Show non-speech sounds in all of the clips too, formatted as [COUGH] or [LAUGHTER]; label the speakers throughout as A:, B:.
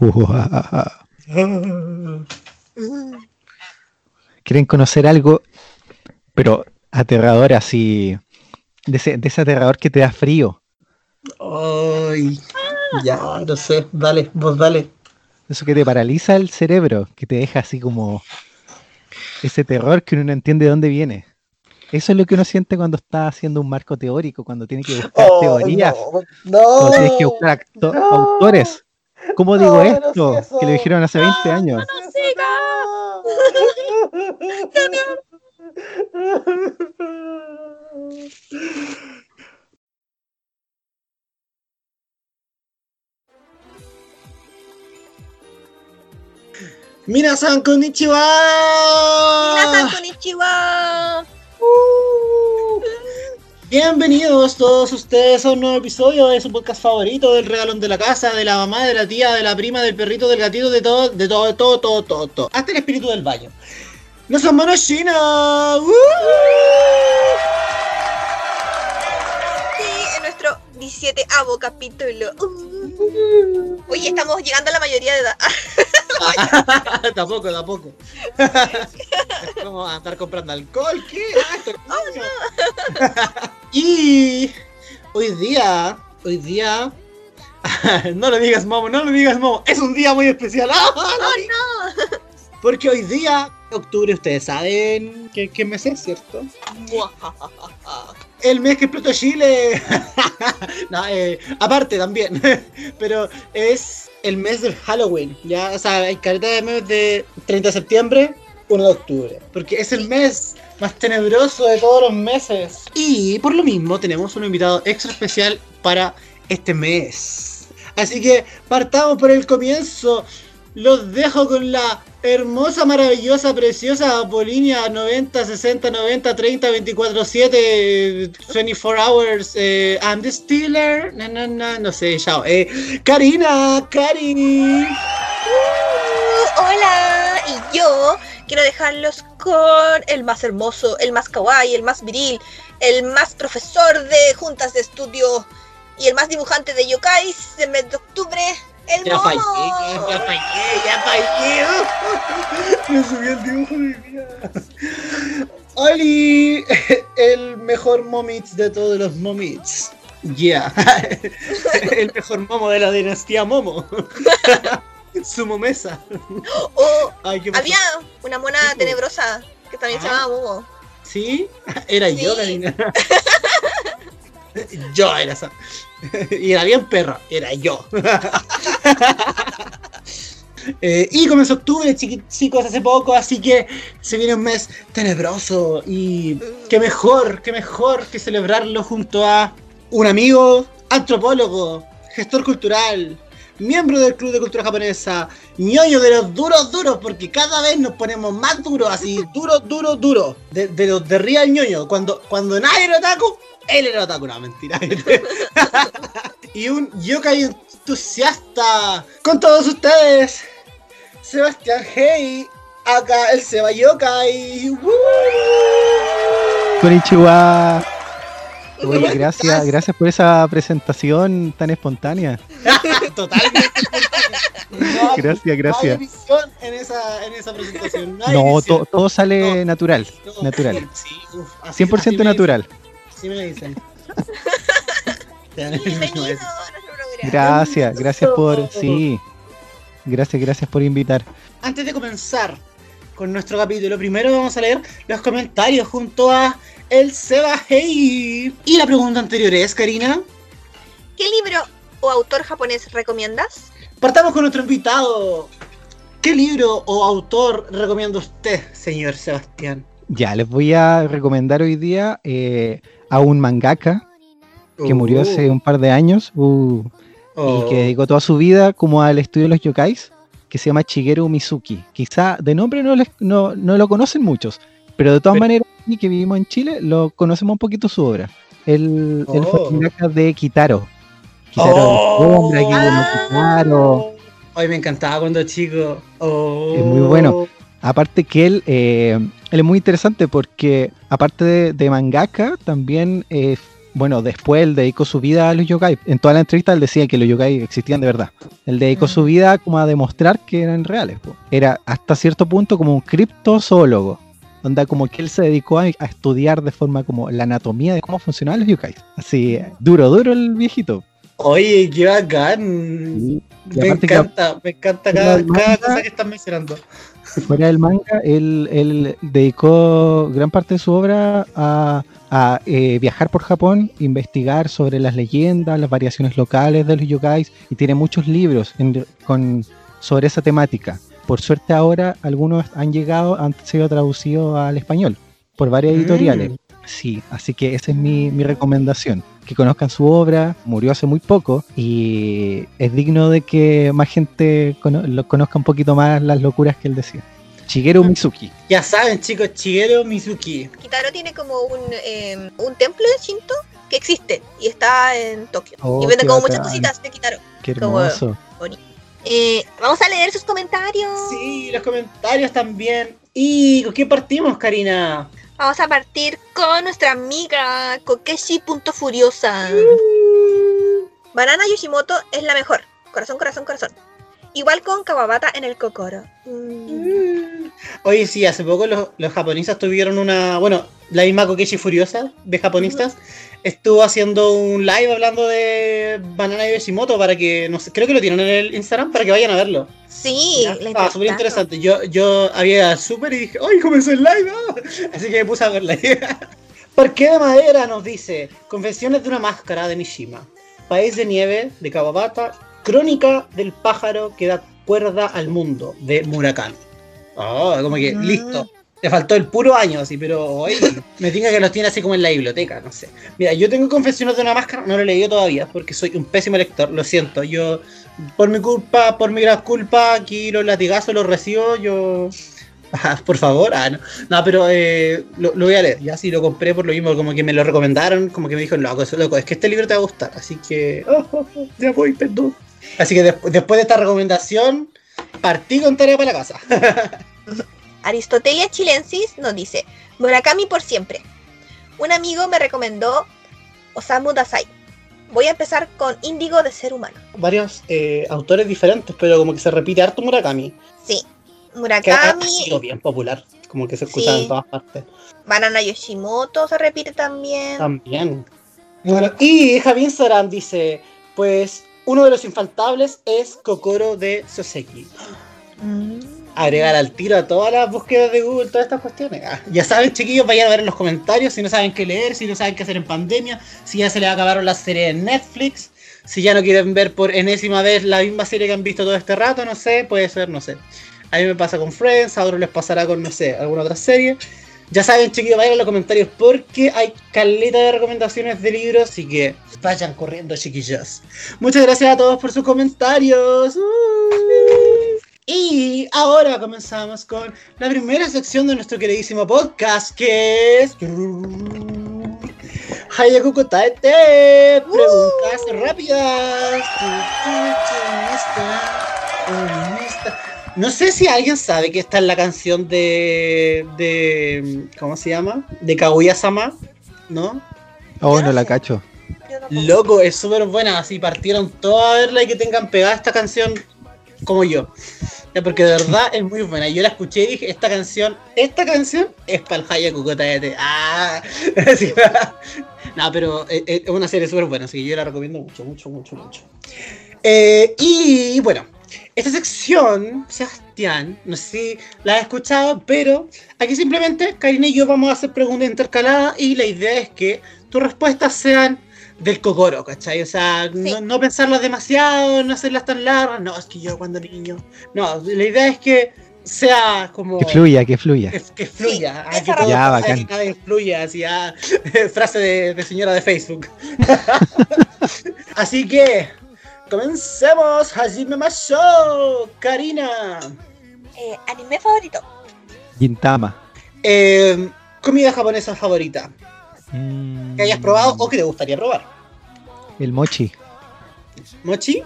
A: [LAUGHS] ¿Quieren conocer algo, pero aterrador así? De ese, de ese aterrador que te da frío.
B: Ay, ya, no sé. Dale, vos dale.
A: Eso que te paraliza el cerebro, que te deja así como ese terror que uno no entiende de dónde viene. Eso es lo que uno siente cuando está haciendo un marco teórico, cuando tiene que buscar
B: Oh,
A: teorías,
B: no,
A: cuando tienes que buscar
B: no.
A: autores. ¿Cómo digo
B: No, no
A: esto?
B: sé
A: que lo dijeron hace 20 años.
B: Minasan konnichiwa.
C: Minasan konnichiwa. [LAUGHS]
B: Bienvenidos todos ustedes a un nuevo episodio de su podcast favorito, del regalón de la casa, de la mamá, de la tía, de la prima, del perrito, del gatito, de todo, de todo, todo, todo, todo, todo. Hasta el espíritu del baño. ¡No son manos chinas! ¡Uh!
C: 17 avo capítulo. Uh. [LAUGHS] Oye, estamos llegando a la mayoría de edad.
B: Ah, [LAUGHS] tampoco, tampoco. Vamos a estar comprando alcohol? ¿Qué? Ah, oh, [LAUGHS] y hoy día, hoy día. no lo digas, Momo, no lo digas, Momo. Es un día muy especial. Ah,
C: oh,
B: Porque hoy día, octubre, ustedes saben qué mes es, ¿cierto? El mes que explotó Chile. [LAUGHS] no, eh, aparte también. [LAUGHS] Pero es el mes del Halloween. Ya, o sea, hay careta de mes de 30 de septiembre, 1 de octubre. Porque es el mes más tenebroso de todos los meses. Y por lo mismo tenemos un invitado extra especial para este mes. Así que partamos por el comienzo. Los dejo con la hermosa, maravillosa, preciosa Apolínea 90, 60, 90, 30, 24, 7, 24 hours. Eh, I'm the Stealer. No, no, no, no sé, chao. Eh, Karina, Cari.
C: Uh, hola, y yo quiero dejarlos con el más hermoso, el más kawaii, el más viril, el más profesor de juntas de estudio y el más dibujante de yokais del mes de octubre, el
B: Ya fallé, ya fallé, ya fallé. [LAUGHS] Me subí el dibujo de mi vida. Oli, [LAUGHS] el mejor momits de todos los momits. Yeah. [LAUGHS] el mejor momo de la dinastía Momo. Sumo mesa. [GASPS]
C: Oh, había una mona
B: po.
C: tenebrosa que también se
B: Ah.
C: llamaba Momo.
B: ¿Sí? Era yo,
C: Sí.
B: Karina. [LAUGHS] yo era esa. Y era bien perra, era yo. [LAUGHS] Eh, y comenzó octubre, chicos, hace poco, así que se viene un mes tenebroso. Y qué mejor, qué mejor que celebrarlo junto a un amigo, antropólogo, gestor cultural, miembro del Club de Cultura Japonesa, ñoño de los duros, duros, porque cada vez nos ponemos más duros, así, duro, duro, duro. De, los de Real ñoño, cuando, cuando nadie era otaku, él era otaku, no, mentira. [LAUGHS] y un yokai entusiasta con todos ustedes, Sebastián Hey, acá el Seba Yokai. ¡Woo!
A: Konnichiwa. Oye,
B: ¿Cómo
A: gracias, gracias por esa presentación tan espontánea. [LAUGHS]
B: Totalmente. No hay- [LAUGHS]
A: Gracias,
B: No hay
A: gracias.
B: en esa, en esa presentación. No, hay
A: No,
B: edición.
A: to- todo sale
B: No.
A: natural,
B: No,
A: natural.
B: Sí, uf, así-
A: 100%
B: así me
A: natural.
B: dicen, Así me dicen. [LAUGHS]
A: Gracias, gracias por, sí. Gracias, gracias por invitar.
B: Antes de comenzar con nuestro capítulo, primero vamos a leer los comentarios junto a el Seba Hey. Y la pregunta anterior es, Karina,
C: ¿Qué libro o autor japonés recomiendas?
B: partamos con nuestro invitado. ¿Qué libro o autor recomienda usted, señor Sebastián?
A: Ya, les voy a recomendar hoy día eh, a un mangaka que murió hace un par de años uh,
B: Oh.
A: y que dedicó toda su vida como al estudio de los yokais, que se llama Shigeru Mizuki. Quizá de nombre no, les- no, no lo conocen muchos, pero de todas
B: Pero-
A: maneras, y que vivimos en Chile, lo conocemos un poquito su obra. Él, él fue
B: Oh.
A: el mangaka de Kitaro. Kitaro
B: Oh.
A: de sombra,
C: Ah.
A: Kitaro.
B: Ay, me encantaba cuando chico. Oh.
A: Es muy bueno. Aparte que él, eh, él es muy interesante porque aparte de, de mangaka, también eh, bueno, después él dedicó su vida a los yokai. En toda la entrevista él decía que los yokai existían de verdad. Él dedicó
C: Mm.
A: su vida como a demostrar que eran reales. po. Era hasta cierto punto como un criptozoólogo. Donde como que él se dedicó a, a estudiar de forma como la anatomía de cómo funcionaban los yokai. Así, duro, duro el viejito.
B: Oye, qué bacán.
A: Y
B: Me
A: aparte que-
B: encanta, me encanta cada,
A: del
B: cada
A: manga-
B: cosa que estás mencionando.
A: Fuera del manga, él, él dedicó gran parte de su obra a, a, eh, viajar por Japón, investigar sobre las leyendas, las variaciones locales de los yokais y tiene muchos libros en- con, sobre esa temática. Por suerte ahora algunos han llegado, han sido traducidos al español por varias
B: Mm.
A: editoriales. Sí, así que esa es mi, mi recomendación. Que conozcan su obra, murió hace muy poco y es digno de que más gente cono- lo conozca un poquito más las locuras que él decía. Shigeru Mizuki.
B: Ya saben, chicos, Shigeru Mizuki.
C: Kitaro tiene como un, eh, un templo de Shinto que existe y está en Tokio.
A: Oh,
C: y vende como muchas cositas de Kitaro.
A: Qué
C: Como-
A: hermoso.
C: Eh, vamos a leer sus comentarios.
B: Sí, los comentarios también. ¿Y con qué partimos, Karina?
C: Vamos a partir con nuestra amiga Kokeshi.furiosa. Banana Yoshimoto es la mejor. Corazón, corazón, corazón. Igual con Kawabata en el Kokoro. Mm.
B: Oye, sí, hace poco los, los japonistas tuvieron una. Bueno, la misma Kokeshi Furiosa de japonistas estuvo haciendo un live hablando de Banana Yoshimoto para que. No sé, creo que lo tienen en el Instagram para que vayan a verlo.
C: Sí,
B: Estaba súper interesante. Yo, yo había súper y dije, ¡ay, comenzó el live! ah". Así que me puse a verla. [LAUGHS] Parque de madera nos dice: Confesiones de una máscara de Mishima. País de nieve de Kawabata. Crónica del pájaro que da cuerda al mundo de Murakami. Oh, como que
C: Mm.
B: listo. Le faltó el puro año, así, pero oye, me diga que los tiene así como en la biblioteca, no sé. Mira, yo tengo Confesiones de una máscara, no lo he leído todavía porque soy un pésimo lector, lo siento. Yo, por mi culpa, por mi gran culpa, aquí los latigazos los recibo, yo. [LAUGHS] Ah, por favor, ah, no. No, pero eh, lo, lo voy a leer. Ya sí lo compré por lo mismo, como que me lo recomendaron, como que me dijo, loco, eso, loco, es que este libro te va a gustar. Así que. oh, oh, oh, ya voy, perdón. Así que despu- después de esta recomendación, partí con tarea para la casa. [LAUGHS]
C: Aristotelia chilensis nos dice, Murakami por siempre. Un amigo me recomendó Osamu Dazai. Voy a empezar con Índigo de Ser Humano.
B: Varios eh, autores diferentes, pero como que se repite harto Murakami.
C: Sí,
B: Que ha,
C: Murakami,
B: sido bien popular, como que se escucha
C: Sí.
B: en todas partes.
C: Banana Yoshimoto se repite también.
B: También. Bueno, y Javier Saran dice, pues uno de los infaltables es Kokoro de Soseki.
C: Mm.
B: Agregar al tiro a todas las búsquedas de Google, todas estas cuestiones. Ah, ya saben, chiquillos, vayan a ver en los comentarios si no saben qué leer, si no saben qué hacer en pandemia, si ya se les acabaron las series en Netflix, si ya no quieren ver por enésima vez la misma serie que han visto todo este rato, no sé, puede ser, no sé. A mí me pasa con Friends, a otros les pasará con, no sé, alguna otra serie. Ya saben, chiquillos, vayan a los comentarios porque hay caleta de recomendaciones de libros, así que vayan corriendo, chiquillos. Muchas gracias a todos por sus comentarios. Uh. Y ahora comenzamos con la primera sección de nuestro queridísimo podcast, que es... Hayaku Taete, preguntas rápidas. No sé si alguien sabe que esta es la canción de. de ¿Cómo se llama? De Kaguya-sama, ¿no?
A: Oh,
C: Yo no
A: la cacho.
B: Loco, es súper buena. Así partieron todos a verla y que tengan pegada esta canción como yo. Porque de verdad es muy buena. Yo la escuché y dije, esta canción, esta canción es para el Hayaku Kotaete. Ah, [LAUGHS] [LAUGHS] no, pero es, es una serie súper buena, así que yo la recomiendo mucho, mucho, mucho, mucho. Eh, y bueno, esta sección, Sebastián, no sé si la has escuchado, pero aquí simplemente Karina y yo vamos a hacer preguntas intercaladas y la idea es que tus respuestas sean del cocoro, ¿cachai? O sea, no, no pensarlas demasiado, no hacerlas tan largas. No, es que yo cuando niño. No, la idea es que sea como.
A: Que fluya, que fluya.
B: Que, que fluya,
C: Sí,
B: ah, que
A: Ya,
B: pasa,
A: bacán.
B: que nada influya, así, ah, [LAUGHS] frase de, de señora de Facebook. [LAUGHS] así que, comencemos, Hajime Masho, Karina.
C: Eh, anime favorito.
A: Gintama.
B: Eh, comida japonesa favorita,
A: Mm,
B: que hayas probado o que te gustaría probar.
A: El mochi.
B: Mochi,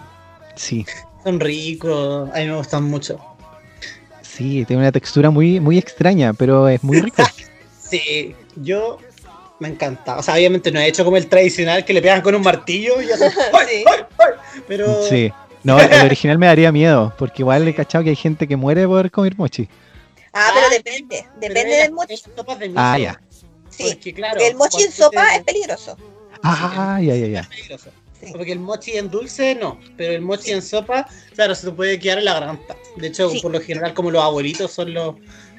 A: Sí,
B: son ricos, a mí me gustan mucho.
A: sí, tiene una textura muy, muy extraña, pero es muy rico. [LAUGHS]
B: Sí, yo Me encanta. O sea, obviamente no he hecho como el tradicional que le pegan con un martillo y hacen. [LAUGHS]
C: Sí.
B: Pero.
A: Sí. No, el original me daría miedo, porque igual he cachado que hay gente que muere por comer mochi.
C: Ah, pero
B: Ah,
C: depende.
B: pero
C: Depende
B: era-
C: del mochi.
B: es sopas de miso.
A: Ah, ya.
C: Sí.
B: Porque, claro,
C: el mochi en sopa
B: te-
C: es peligroso.
A: Ah, ya, ya, ya.
B: es peligroso.
C: Sí.
B: Porque el mochi en dulce no, pero el mochi en sopa, claro, se te puede quedar en la garganta. De hecho,
C: Sí.
B: por lo general, como los abuelitos son los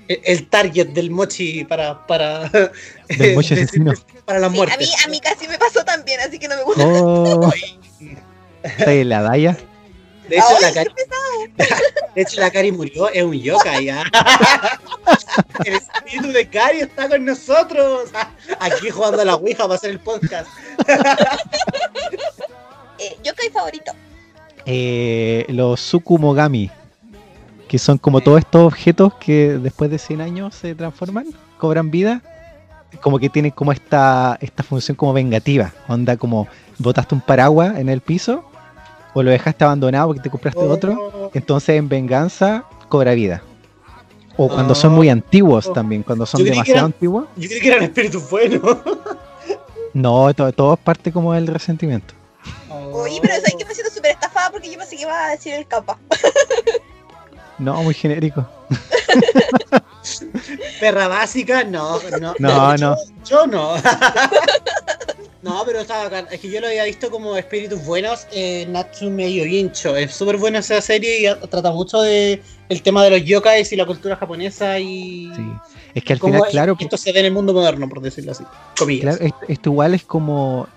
B: el, target del mochi para para [LAUGHS]
A: Del mochi [LAUGHS] asesino. [LAUGHS]
B: para la
C: Sí,
B: muerte.
C: a, mí, a mí casi me pasó también, así que no me gusta.
A: Oh, está en la Daya.
B: De hecho,
C: Ay,
B: la Cari, de hecho, la Cari murió, es un yokai ya. El espíritu de Cari está con nosotros. Aquí jugando a la Ouija para hacer el podcast.
C: Eh, yokai favorito.
A: Eh, los Sukumogami, que son como todos estos objetos que después de 100 años se transforman, cobran vida, como que tienen como esta, esta función como vengativa, onda como botaste un paraguas en el piso o lo dejaste abandonado porque te compraste otro,
B: Oh,
A: entonces en venganza cobra vida. O cuando son muy antiguos también, cuando son demasiado
B: eran-
A: antiguos,
B: Yo creí que eran espíritus buenos.
A: no, to- todo es parte como del resentimiento.
C: Oye, pero ¿sabes que me siento súper estafada? Porque yo pensé que iba a decir el capa. [LAUGHS]
A: No, muy genérico. [LAUGHS]
B: Perra básica, no, no.
A: No,
B: yo,
A: no.
B: Yo no. [LAUGHS] no, pero está bacán. Es que yo lo había visto como espíritus buenos en Natsume Yojincho. Es súper buena esa serie y trata mucho de el tema de los yokais y la cultura japonesa y
A: Sí. Es que al final,
B: es-
A: claro,
B: esto se ve en el mundo moderno, por decirlo así. Comillas.
A: Claro, esto, igual es como.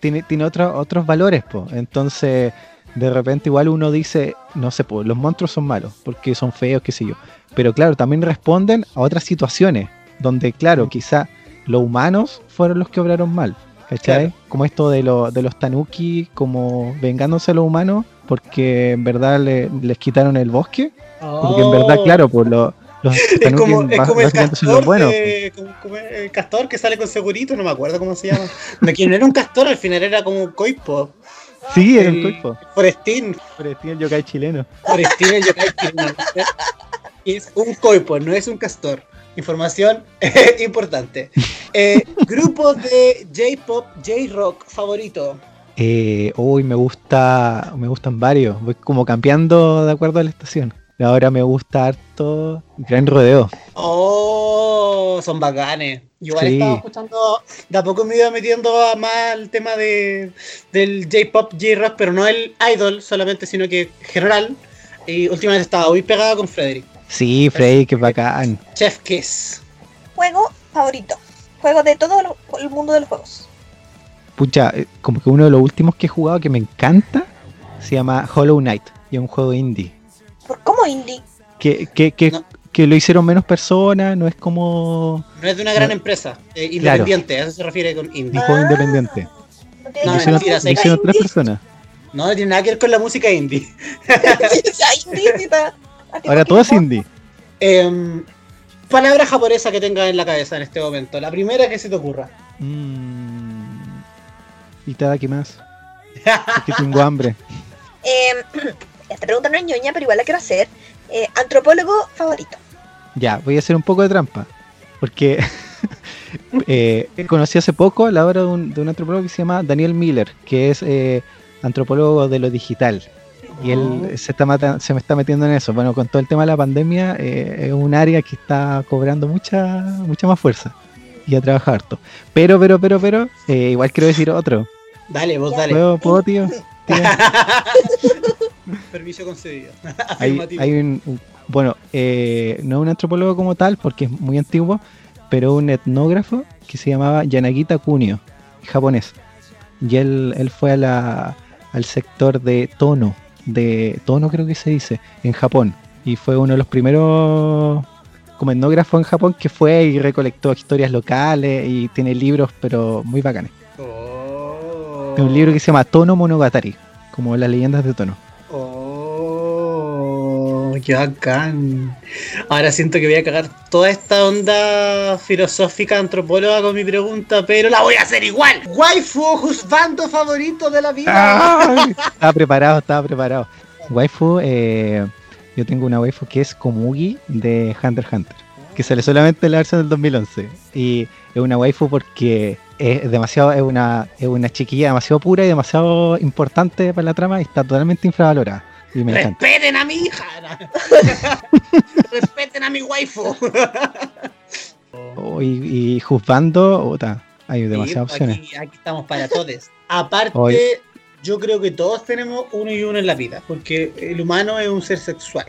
A: tiene tiene otro- otros valores, po. Entonces, de repente, igual uno dice, no sé, po, los monstruos son malos, porque son feos, qué sé yo. Pero claro, también responden a otras situaciones, donde, claro, quizá los humanos fueron los que obraron mal, ¿cachai?
B: Claro.
A: Como esto de, lo- de los tanuki, como vengándose a los humanos, porque en verdad le- les quitaron el bosque, porque en verdad,
B: Oh.
A: claro, pues lo- los [LAUGHS]
B: Es
A: tanuki
B: como, es
A: ba-
B: como el
A: los
B: castor,
A: buenos. po.
B: de- como- como el castor que sale con segurito, no me acuerdo cómo se llama. No era un castor, al final era como un coipo.
A: Sí, era un
B: El
A: cuerpo.
B: Forestín,
A: tiene el yokai chileno.
B: Forestín el yokai chileno. Es un coipo, no es un castor. Información [LAUGHS] importante. Eh, grupo de J-pop, J-rock favorito.
A: Eh, uy, me gusta, me gustan varios. Voy como cambiando de acuerdo a la estación. Ahora me gusta harto Gran Rodeo.
B: Oh, son bacanes. Yo igual
A: Sí.
B: estaba escuchando, de a poco me iba metiendo a más el tema de, del J-pop, J-rock, pero no el idol solamente, sino que general. Y últimamente estaba muy pegada con Frederick.
A: Sí, Frey, que bacán.
B: Chef Kiss.
C: Juego favorito. Juego de todo lo- el mundo de los juegos.
A: Pucha, eh, como que uno de los últimos que he jugado que me encanta se llama Hollow Knight. Y es un juego indie.
C: ¿Por cómo indie?
A: Que, que, que,
B: No.
A: que lo hicieron menos personas, no es como
B: No es de una gran
A: No.
B: empresa, eh, independiente, a eso se refiere con indie.
A: un juego
C: Ah.
A: independiente.
C: No que
A: hicieron,
B: mentira, que
A: hicieron tres personas.
B: No, no tiene nada que ver con la música indie. [LAUGHS]
A: Ahora todo es indie.
B: Em, palabra japonesa que tengas en la cabeza en este momento. La primera que se te ocurra.
A: Mm. ¿Y te da qué más? Es que tengo hambre.
C: Eh, esta pregunta no es ñoña, pero igual la quiero hacer. Eh, antropólogo favorito.
A: Ya, voy a hacer un poco de trampa. Porque [LAUGHS] eh, conocí hace poco la obra de un, de un antropólogo que se llama Daniel Miller, que es eh, antropólogo de lo digital. Y él se, está mata- se me está metiendo en eso. Bueno, con todo el tema de la pandemia, eh, es un área que está cobrando mucha, mucha más fuerza. Y a trabajar harto. Pero, pero, pero, pero, eh, igual quiero decir otro.
B: Dale, vos dale.
A: ¿Puedo, puedo, tío? [LAUGHS]
B: Permiso concedido. [LAUGHS]
A: hay, un, un- bueno, eh, no un antropólogo como tal, porque es muy antiguo, pero un etnógrafo que se llamaba Yanagita Kunio, japonés. Y él, él fue a la, al sector de Tono, de Tono creo que se dice, en Japón. Y fue uno de los primeros como etnógrafos en Japón que fue y recolectó historias locales y tiene libros, pero muy bacanes.
B: Oh.
A: Tiene un libro que se llama Tono Monogatari, como las leyendas de Tono.
B: Oh, qué bacán. Ahora siento que voy a cagar toda esta onda filosófica antropóloga con mi pregunta, pero la voy a hacer igual. Waifu, juzgando favorito de la vida. [LAUGHS]
A: Estaba preparado, estaba preparado. Waifu, eh, yo tengo una waifu que es Komugi de Hunter x Hunter. Que sale solamente en la versión del 2011. Y es una waifu porque es demasiado, es una, es una chiquilla demasiado pura y demasiado importante para la trama y está totalmente infravalorada. Y me encanta.
B: Respeten a mi hija. [LAUGHS] Respeten a mi waifu.
A: Oh, y, y juzgando, puta, hay demasiadas
B: Sí,
A: opciones.
B: Aquí, aquí estamos para todos. Aparte, yo creo que todos tenemos uno y uno en la vida, porque el humano es un ser sexual.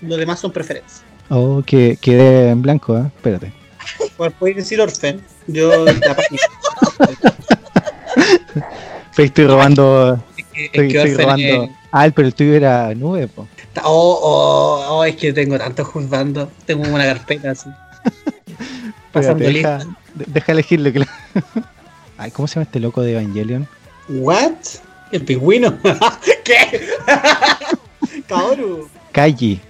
B: Los demás son preferencias.
A: Oh, que quedé en blanco, ¿eh? Espérate.
B: Pues puedes decir Orfen. Yo la [LAUGHS]
A: estoy robando.
B: Es que, es
A: Estoy,
B: que
A: estoy
B: Orfen
A: robando.
B: es-
A: Ah, pero el tuyo era nube, po.
B: Oh, oh, oh, es que tengo tanto juzgando. Tengo una carpeta así. [LAUGHS] Pasando
A: deja, de- deja elegirlo. que [LAUGHS] lo- Ay, ¿cómo se llama este loco de Evangelion?
B: ¿What? ¿El pingüino? ¿Qué? Kaoru.
A: Kaiji.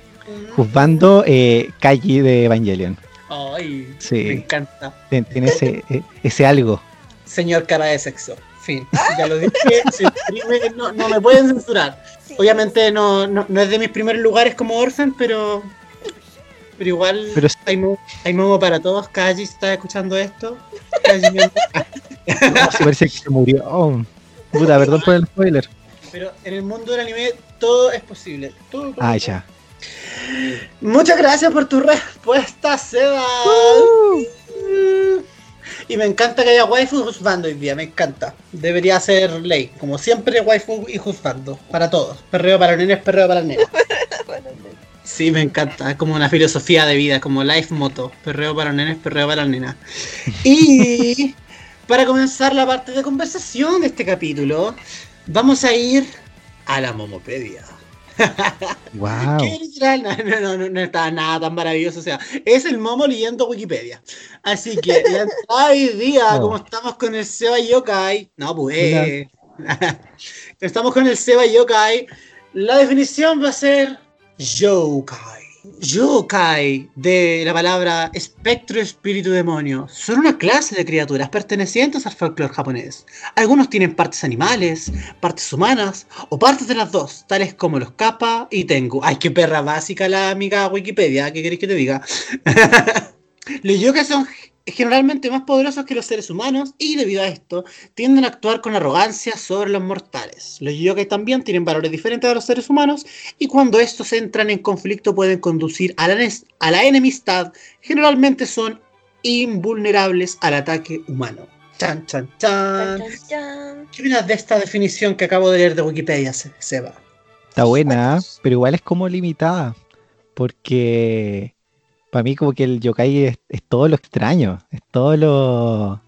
A: Juzgando eh, Kaiji de Evangelion.
B: Ay,
A: Sí.
B: me encanta.
A: Tien- Tiene ese, eh, ese algo.
B: Señor cara de sexo. Fin. Ya lo dije. [LAUGHS] se no, no me pueden censurar.
C: Sí.
B: Obviamente no, no, no es de mis primeros lugares como Orphan, pero. Pero igual
A: Pero sí.
B: hay, mo- hay momo para todos. Kaji está escuchando esto. Kaji, amor. [LAUGHS]
A: No, sí parece que se murió. Oh, puta, perdón por el spoiler.
B: pero en el mundo del anime todo es posible. Todo, todo,
A: Ah,
B: todo.
A: ya.
B: Muchas gracias por tu respuesta, Seba. Y me encanta que haya waifu y juzgando hoy día, me encanta. Debería ser ley, como siempre, waifu y juzgando. Para todos. Perreo para nenes, perreo para nenes. Sí, me encanta. Es como una filosofía de vida, como life moto. Perreo para nenes, perreo para nenas. [LAUGHS] Y para comenzar la parte de conversación de este capítulo, vamos a ir a la Momopedia. [LAUGHS]
A: Wow.
B: Literal, no, no, no, no, está nada tan maravilloso. O sea, es el momo leyendo Wikipedia. Así que [LAUGHS] la entrada hoy día, como estamos con el Seba Yokai, no pues. [LAUGHS] estamos con el Seba Yokai, la definición va a ser Yokai. Yokai, de la palabra espectro, espíritu, demonio, son una clase de criaturas pertenecientes al folclore japonés. Algunos tienen partes animales, partes humanas o partes de las dos, tales como los kappa y tengu. Ay, qué perra básica la amiga Wikipedia, ¿qué queréis que te diga? [LAUGHS] los yokai son generalmente más poderosos que los seres humanos y debido a esto tienden a actuar con arrogancia sobre los mortales. Los yokai también tienen valores diferentes a los seres humanos y cuando estos entran en conflicto pueden conducir a la, nes- a la enemistad, generalmente son invulnerables al ataque humano. Chan, chan,
C: Chan,
B: chan.
C: chan.
B: ¿Qué opinas de esta definición que acabo de leer de Wikipedia, Se- Seba?
A: Está buena, pero igual es como limitada. Porque para mí como que el yokai es, es todo lo extraño, es todo lo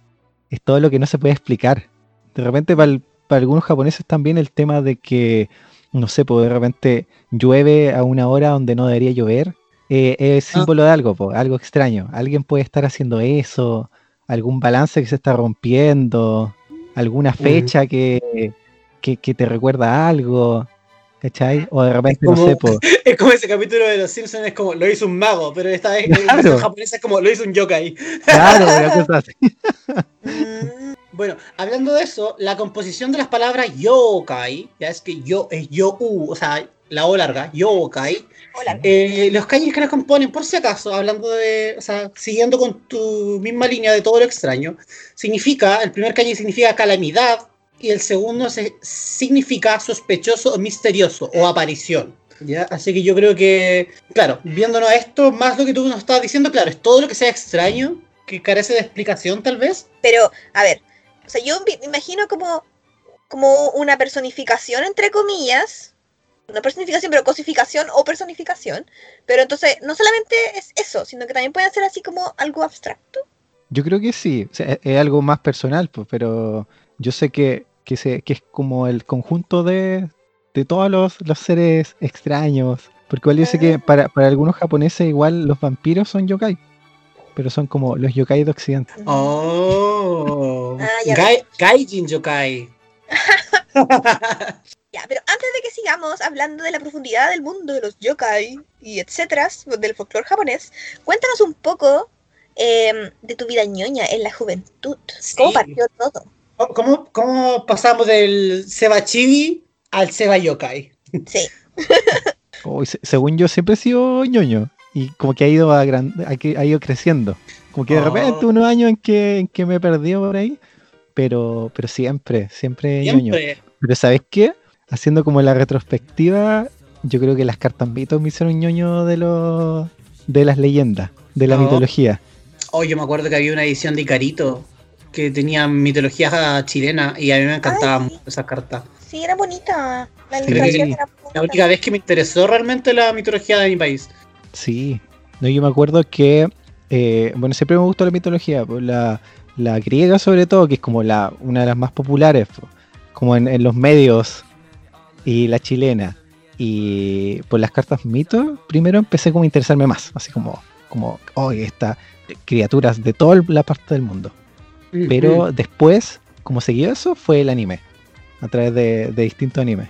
A: es todo lo que no se puede explicar. De repente para, para algunos japoneses también el tema de que, no sé, pues de repente llueve a una hora donde no debería llover, eh, es símbolo de algo, po, algo extraño. Alguien puede estar haciendo eso, algún balance que se está rompiendo, alguna fecha que, que, que te recuerda a algo. ¿Cachai? O de repente, no sé, po, [LAUGHS]
B: Es como ese capítulo de Los Simpsons, es como lo hizo un mago, pero esta vez en
A: Claro.
B: versión japonesa es como lo hizo un yokai.
A: Claro, una [LAUGHS] cosa así.
C: Mm,
B: Bueno, hablando de eso, la composición de las palabras yokai, ya es que yo es yo u, o sea, la o larga, yokai. Eh, los kanjis que las componen, por si acaso, hablando de, o sea, siguiendo con tu misma línea de todo lo extraño, significa, el primer kanji significa calamidad y el segundo se, significa sospechoso o misterioso o aparición. ¿ya? Así que yo creo que, claro, viéndonos a esto, más lo que tú nos estabas diciendo, claro, es todo lo que sea extraño, que carece de explicación tal vez.
C: Pero, a ver, o sea, yo me imagino como, como una personificación, entre comillas. No personificación, pero cosificación o personificación. Pero entonces, no solamente es eso, sino que también puede ser así como algo abstracto.
A: Yo creo que sí, o sea, es, es algo más personal, pues, pero yo sé que, que, se- que es como el conjunto de, de todos los, los seres extraños. Porque igual yo sé que para, para algunos japoneses igual los vampiros son yokai, pero son como los yokai de Occidente.
B: Oh,
C: Ah, ya
B: Gai- Gaijin yokai. [LAUGHS]
C: Ya, pero antes de que sigamos hablando de la profundidad del mundo de los yokai y etcétera, del folclore japonés, cuéntanos un poco em, de tu vida ñoña en la juventud. ¿Cómo
B: Sí.
C: partió todo?
B: ¿Cómo, cómo pasamos del Seba Chibi al Seba Yokai?
C: Sí. [LAUGHS]
A: Oh, según yo siempre he sido ñoño. y como que ha ido, ha que- ha ido creciendo. Como que de
B: Oh.
A: repente unos años en que, en que me perdí por ahí, pero, pero siempre, siempre, ñoño.
B: Siempre.
A: Pero ¿sabes qué? Haciendo como la retrospectiva, yo creo que las cartas mitos me hicieron ñoño de los de las leyendas, de la
B: Oh.
A: mitología.
B: Oh, yo me acuerdo que había una edición de Icarito que tenía mitología chilena y a mí me encantaban
C: Ay, sí.
B: mucho esas cartas.
C: Sí, era bonita. La
A: Sí.
C: ilustración era
B: La
C: bonita.
B: única vez que me interesó realmente la mitología de mi país.
A: Sí, no, yo me acuerdo que, eh, bueno, siempre me gustó la mitología, pues, la, la griega sobre todo, que es como la, una de las más populares, pues, como en, en los medios, y la chilena. Y por las cartas mitos, primero empecé como a interesarme más, así como, como, oh, estas criaturas de toda la parte del mundo. Pero después, como siguió eso, fue el anime, a través de, de distintos animes.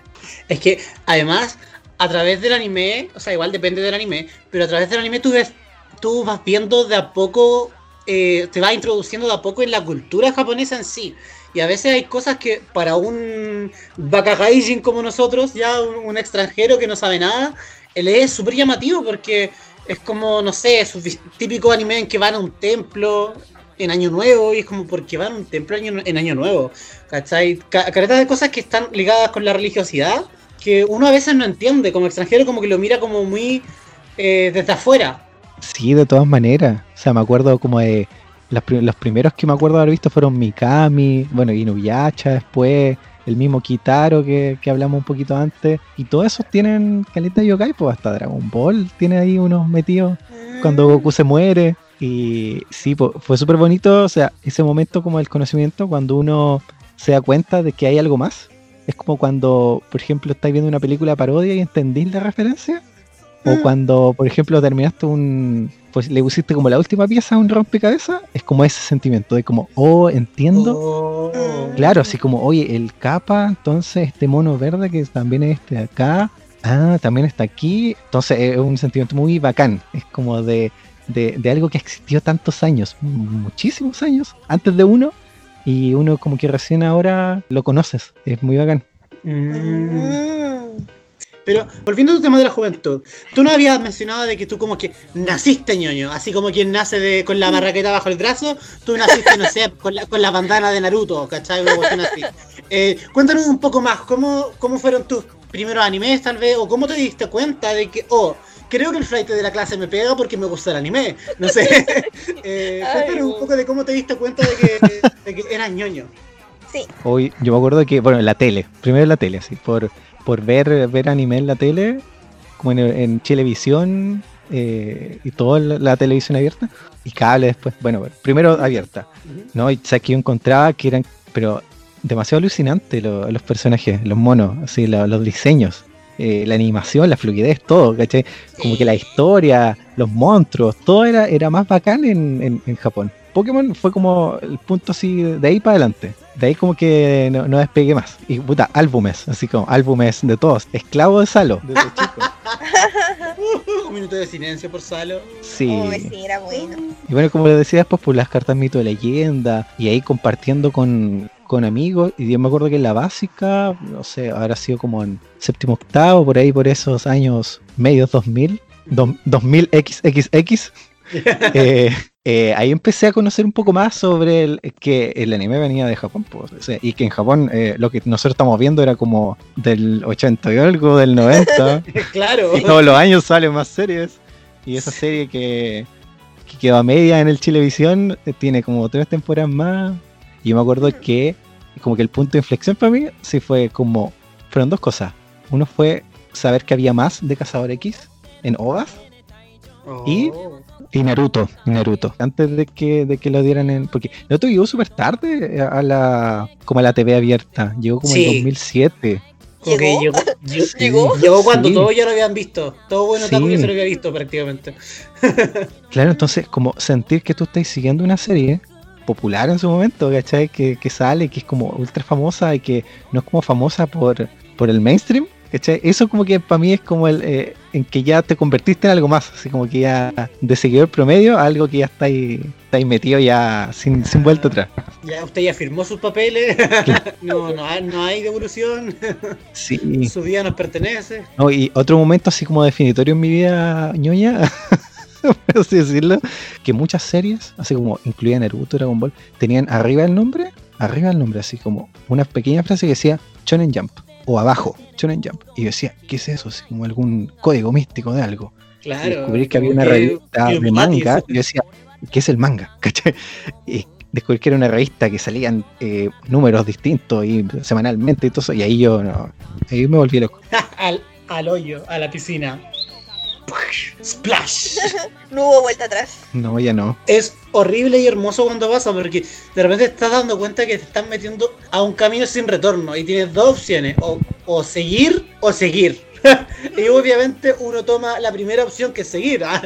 B: Es que además, a través del anime, o sea, igual depende del anime, pero a través del anime tú ves, tú vas viendo de a poco, eh, te vas introduciendo de a poco en la cultura japonesa en sí. Y a veces hay cosas que para un Bakagaijin como nosotros, ya un, un extranjero que no sabe nada, él es súper llamativo porque es como, no sé, su típico anime en que van a un templo en Año Nuevo y es como porque van a un templo en Año Nuevo. ¿Cachai? Ca- Caretas de cosas que están ligadas con la religiosidad que uno a veces no entiende, como extranjero como que lo mira como muy eh, desde afuera.
A: Sí, de todas maneras. O sea, me acuerdo como de. las los primeros que me acuerdo haber visto fueron Mikami, bueno, Inuyasha después, el mismo Kitaro que, que hablamos un poquito antes. Y todos esos tienen caleta de yokai, pues hasta Dragon Ball tiene ahí unos metidos cuando
C: Mm.
A: Goku se muere. Y sí, fue súper bonito, o sea, ese momento como el conocimiento, cuando uno se da cuenta de que hay algo más. Es como cuando, por ejemplo, estáis viendo una película parodia y entendís la referencia. O
C: Mm.
A: cuando, por ejemplo, terminaste un. Pues le pusiste como la última pieza a un rompecabezas. Es como ese sentimiento de como, oh, entiendo.
B: Oh.
A: Claro, así como, oye, el capa, entonces este mono verde que también es este de acá, ah, también está aquí. Entonces es un sentimiento muy bacán. Es como de, de, de algo que existió tantos años, muchísimos años, antes de uno, y uno como que recién ahora lo conoces. Es muy bacán.
B: Mm. Pero volviendo a tu tema de la juventud, tú no habías mencionado de que tú como que naciste ñoño, así como quien nace de, con la marraqueta bajo el brazo, tú naciste, no sé, con la, con la bandana de Naruto, ¿cachai? Cuestión así. Eh, cuéntanos un poco más, ¿cómo, ¿cómo fueron tus primeros animes tal vez? ¿O cómo te diste cuenta de que, oh, creo que el flight de la clase me pega porque me gusta el anime? No sé. [LAUGHS] Eh,
C: Ay,
B: cuéntanos un poco de cómo te diste cuenta de que, de que eras ñoño.
C: Sí.
A: Hoy, yo me acuerdo que, bueno, en la tele, primero en la tele, así, por, por ver, ver anime en la tele, como en, en Chilevisión eh, y toda la, la televisión abierta, y cable después, bueno, primero abierta, ¿no? Y sabes que yo encontraba que eran, pero demasiado alucinantes lo- los personajes, los monos, así, lo- los diseños, eh, la animación, la fluidez, todo, ¿cachai? Como que la historia, los monstruos, todo era, era más bacán en, en- en Japón. Pokémon fue como el punto así de ahí para adelante. De ahí como que no, no despegué más. Y puta, álbumes, así como álbumes de todos. Esclavo de Salo, desde chico. [LAUGHS]
B: Un minuto de silencio por Salo.
A: Sí.
C: Era bueno.
A: Y bueno, como les decía después, por las cartas mito de leyenda, y ahí compartiendo con, con amigos, y yo me acuerdo que en la básica, no sé, habrá sido como en séptimo octavo, por ahí por esos años medios 2000, dos- 2000 XXX, [LAUGHS] eh, eh, ahí empecé a conocer un poco más sobre el, que el anime venía de Japón, pues, o sea, y que en Japón eh, lo que nosotros estamos viendo era como del 80 y algo, del 90. [LAUGHS]
B: claro.
A: Y todos los años salen más series. Y esa serie que, que quedó a media en el Chilevisión eh, tiene como tres temporadas más. Y yo me acuerdo que como que el punto de inflexión para mí sí fue como... Fueron dos cosas. Uno fue saber que había más de Cazador X en OVAs y-
B: Oh.
A: y Naruto. y Naruto. Antes de que, de que lo dieran en... Porque Naruto llegó súper tarde a la como a la TV abierta. Llegó como
B: Sí.
A: en 2007.
B: Como que
C: ¿Llegó? [LAUGHS]
B: llegó, llegó,
C: ¿Llegó?
B: cuando
A: Sí.
B: todos ya lo habían visto. Todo bueno
A: Sí.
B: ya se lo había visto prácticamente. [LAUGHS]
A: Claro, entonces como sentir que tú estás siguiendo una serie popular en su momento, ¿cachai? Que, que sale, que es como ultra famosa y que no es como famosa por, por el mainstream, ¿cachai? Eso como que para mí es como el eh, en que ya te convertiste en algo más, así como que ya de seguidor promedio a algo que ya está ahí, está ahí metido ya sin, sin vuelta atrás.
B: Ya usted ya firmó sus papeles. [LAUGHS] no, no hay, no hay devolución.
A: Sí.
B: Su vida nos pertenece.
A: No, y otro momento así como definitorio en mi vida ñoña [LAUGHS] por así decirlo, que muchas series, así como incluía Naruto, Dragon Ball, tenían arriba el nombre, arriba el nombre, así como una pequeña frase que decía Shonen Jump, o abajo, Shonen Jump. Y yo decía, ¿qué es eso? Así como algún código místico de algo. Y
B: Claro.
A: descubrí que había una revista de manga, y yo decía, ¿qué es el manga? [LAUGHS] ¿Cachai? Y descubrí que era una revista que salían eh, números distintos y semanalmente y todo eso, y ahí yo, no, ahí me volví loco. [LAUGHS]
B: al, al hoyo, a la piscina. Splash. [LAUGHS]
C: No hubo vuelta atrás.
A: No, ya no.
B: es horrible y hermoso cuando pasa porque de repente te estás dando cuenta que te están metiendo a un camino sin retorno y tienes dos opciones, o, o seguir o seguir. [LAUGHS] y obviamente uno toma la primera opción que es seguir, ¿ah?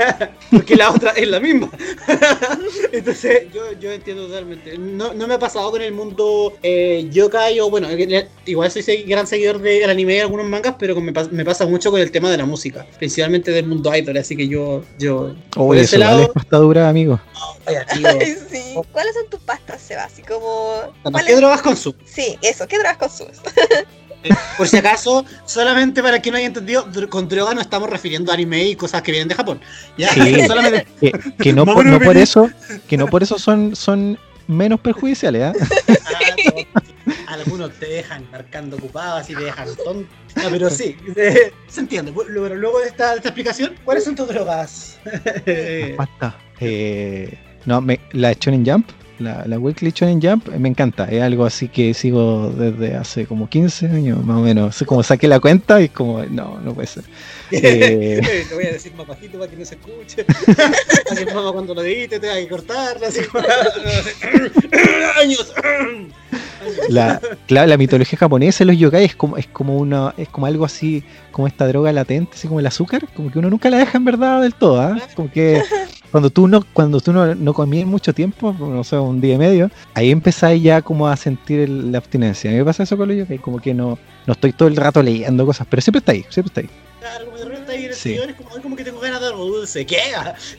B: [LAUGHS] porque la otra es la misma. [LAUGHS] Entonces yo, yo entiendo totalmente. No, no me ha pasado con el mundo eh, yokai o bueno, eh, igual soy gran seguidor del anime y algunos mangas, pero con- me, pas- me pasa mucho con el tema de la música, principalmente del mundo idol, así que yo... yo por
A: Oye,
B: ese
A: eso igual
B: lado-
A: es pasta dura, amigo.
B: Ay,
C: sí. ¿Cuáles son tus pastas, Seba? Así como. ¿cuáles-
B: ¿Qué drogas consumo?
C: Sí, eso. ¿Qué drogas consumes?
B: Por si acaso, solamente para que no haya entendido, con droga no estamos refiriendo a anime y cosas que vienen de Japón. ¿ya?
A: Sí. [LAUGHS]
B: solamente
A: Que, que no, [LAUGHS] por, no eso, que no por eso son, son menos perjudiciales, ¿ah? [LAUGHS]
B: Ah, algunos te dejan marcando ocupados y te dejan tonto. No, pero sí, eh, se entiende. Bueno, pero luego de esta, de esta explicación, ¿cuáles son tus drogas?
A: Pasta. Eh, no, me, la Shonen Jump, la, la Weekly Shonen Jump, eh, me encanta. Es algo así que sigo desde hace como 15 años, más o menos. Como saqué la cuenta y es como, no, no puede ser. [LAUGHS] Eh,
B: Te voy a decir más bajito para que no se escuche. [LAUGHS] Que mamá cuando lo edite te va que cortarla. Así como... [LAUGHS] Años.
A: la, claro, la mitología japonesa, los yokai es como, es como una, es como algo así, como esta droga latente, así como el azúcar, como que uno nunca la deja en verdad del todo, ¿ah? Como que cuando tú no, cuando tú no, no comías mucho tiempo, no sé, un día y medio, ahí empezáis ya como a sentir el- la abstinencia. A mí me pasa eso con los yokai, como que no, no estoy todo el rato leyendo cosas, pero siempre está ahí, siempre está ahí.
B: Claro, como de repente ahí en el
A: Sí.
B: sillón es como, "Ay, como que tengo ganas de algo dulce. ¿Qué?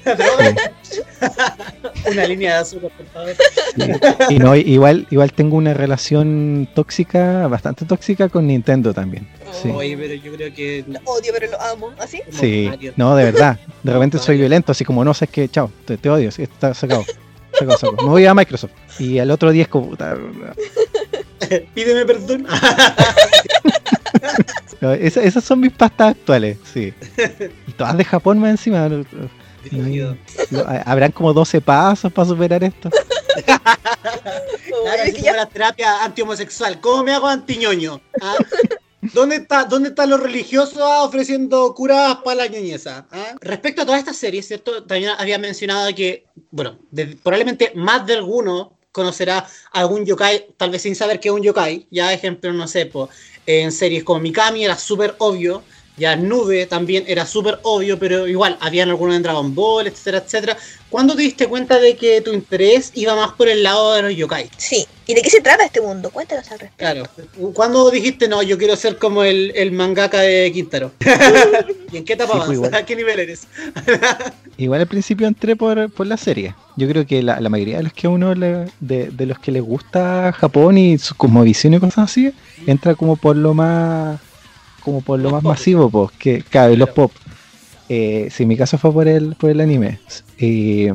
B: [LAUGHS] Una línea de azúcar, por favor.
A: Y no, igual, igual tengo una relación tóxica, bastante tóxica con Nintendo también. Sí.
B: Oye, pero yo creo que.
C: Lo odio, pero lo amo. ¿Así?
B: como
A: Sí,
B: Mario.
A: no, de verdad. De repente soy violento, así como no, sabes que, chao, te, te odio, sí, está sacado. Sacado, sacado. Me voy a Microsoft. Y al otro día es como, [LAUGHS]
B: Pídeme perdón. [LAUGHS]
A: no, esas son mis pastas actuales, sí. Y todas de Japón más encima. no- Habrán como 12 pasos para superar esto. [LAUGHS]
B: Claro, así
C: que ya-
B: la terapia antihomosexual. ¿Cómo me hago antiñoño? ¿Ah? ¿Dónde está, ¿Dónde están los religiosos ah, ofreciendo curas para la ñoñeza? ¿Ah? Respecto a todas estas series, ¿cierto? También había mencionado que, bueno, de- probablemente más de alguno conocerá algún yokai, tal vez sin saber que es un yokai. Ya, ejemplo, no sé, po, en series como Mikami era súper obvio. Ya Nube también era súper obvio, pero igual, habían algunos en Dragon Ball, etcétera, etcétera. ¿Cuándo te diste cuenta de que tu interés iba más por el lado de los yokai?
C: Sí. ¿Y de qué se trata este mundo? Cuéntanos al respecto.
B: Claro. ¿Cuándo dijiste, no, yo quiero ser como el, el mangaka de Quintaro? [LAUGHS] ¿Y en qué etapa
A: Sí,
B: vas?
A: pues igual.
B: ¿A qué nivel eres? [LAUGHS]
A: Igual al principio entré por, por la serie. Yo creo que la, la mayoría de los que a uno le- de, de los que les gusta Japón y su cosmovisión y cosas así, entra como por lo más como por lo
B: Los
A: más
B: pop.
A: masivo, pues, que claro, los pop. Eh, sí, mi caso fue por el, por el anime. Eh,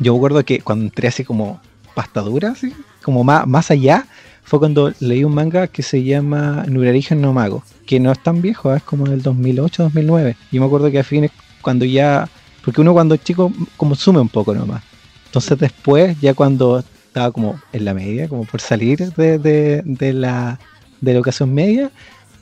A: yo me acuerdo que cuando entré así como pasta dura, así, como más, más allá, fue cuando leí un manga que se llama Nurarigen no Mago, que no es tan viejo, ¿eh? es como del 2008, 2009. Y me acuerdo que a fines, cuando ya, porque uno cuando es chico consume un poco nomás. Entonces después, ya cuando estaba como en la media, como por salir de, de, de la, de la educación media,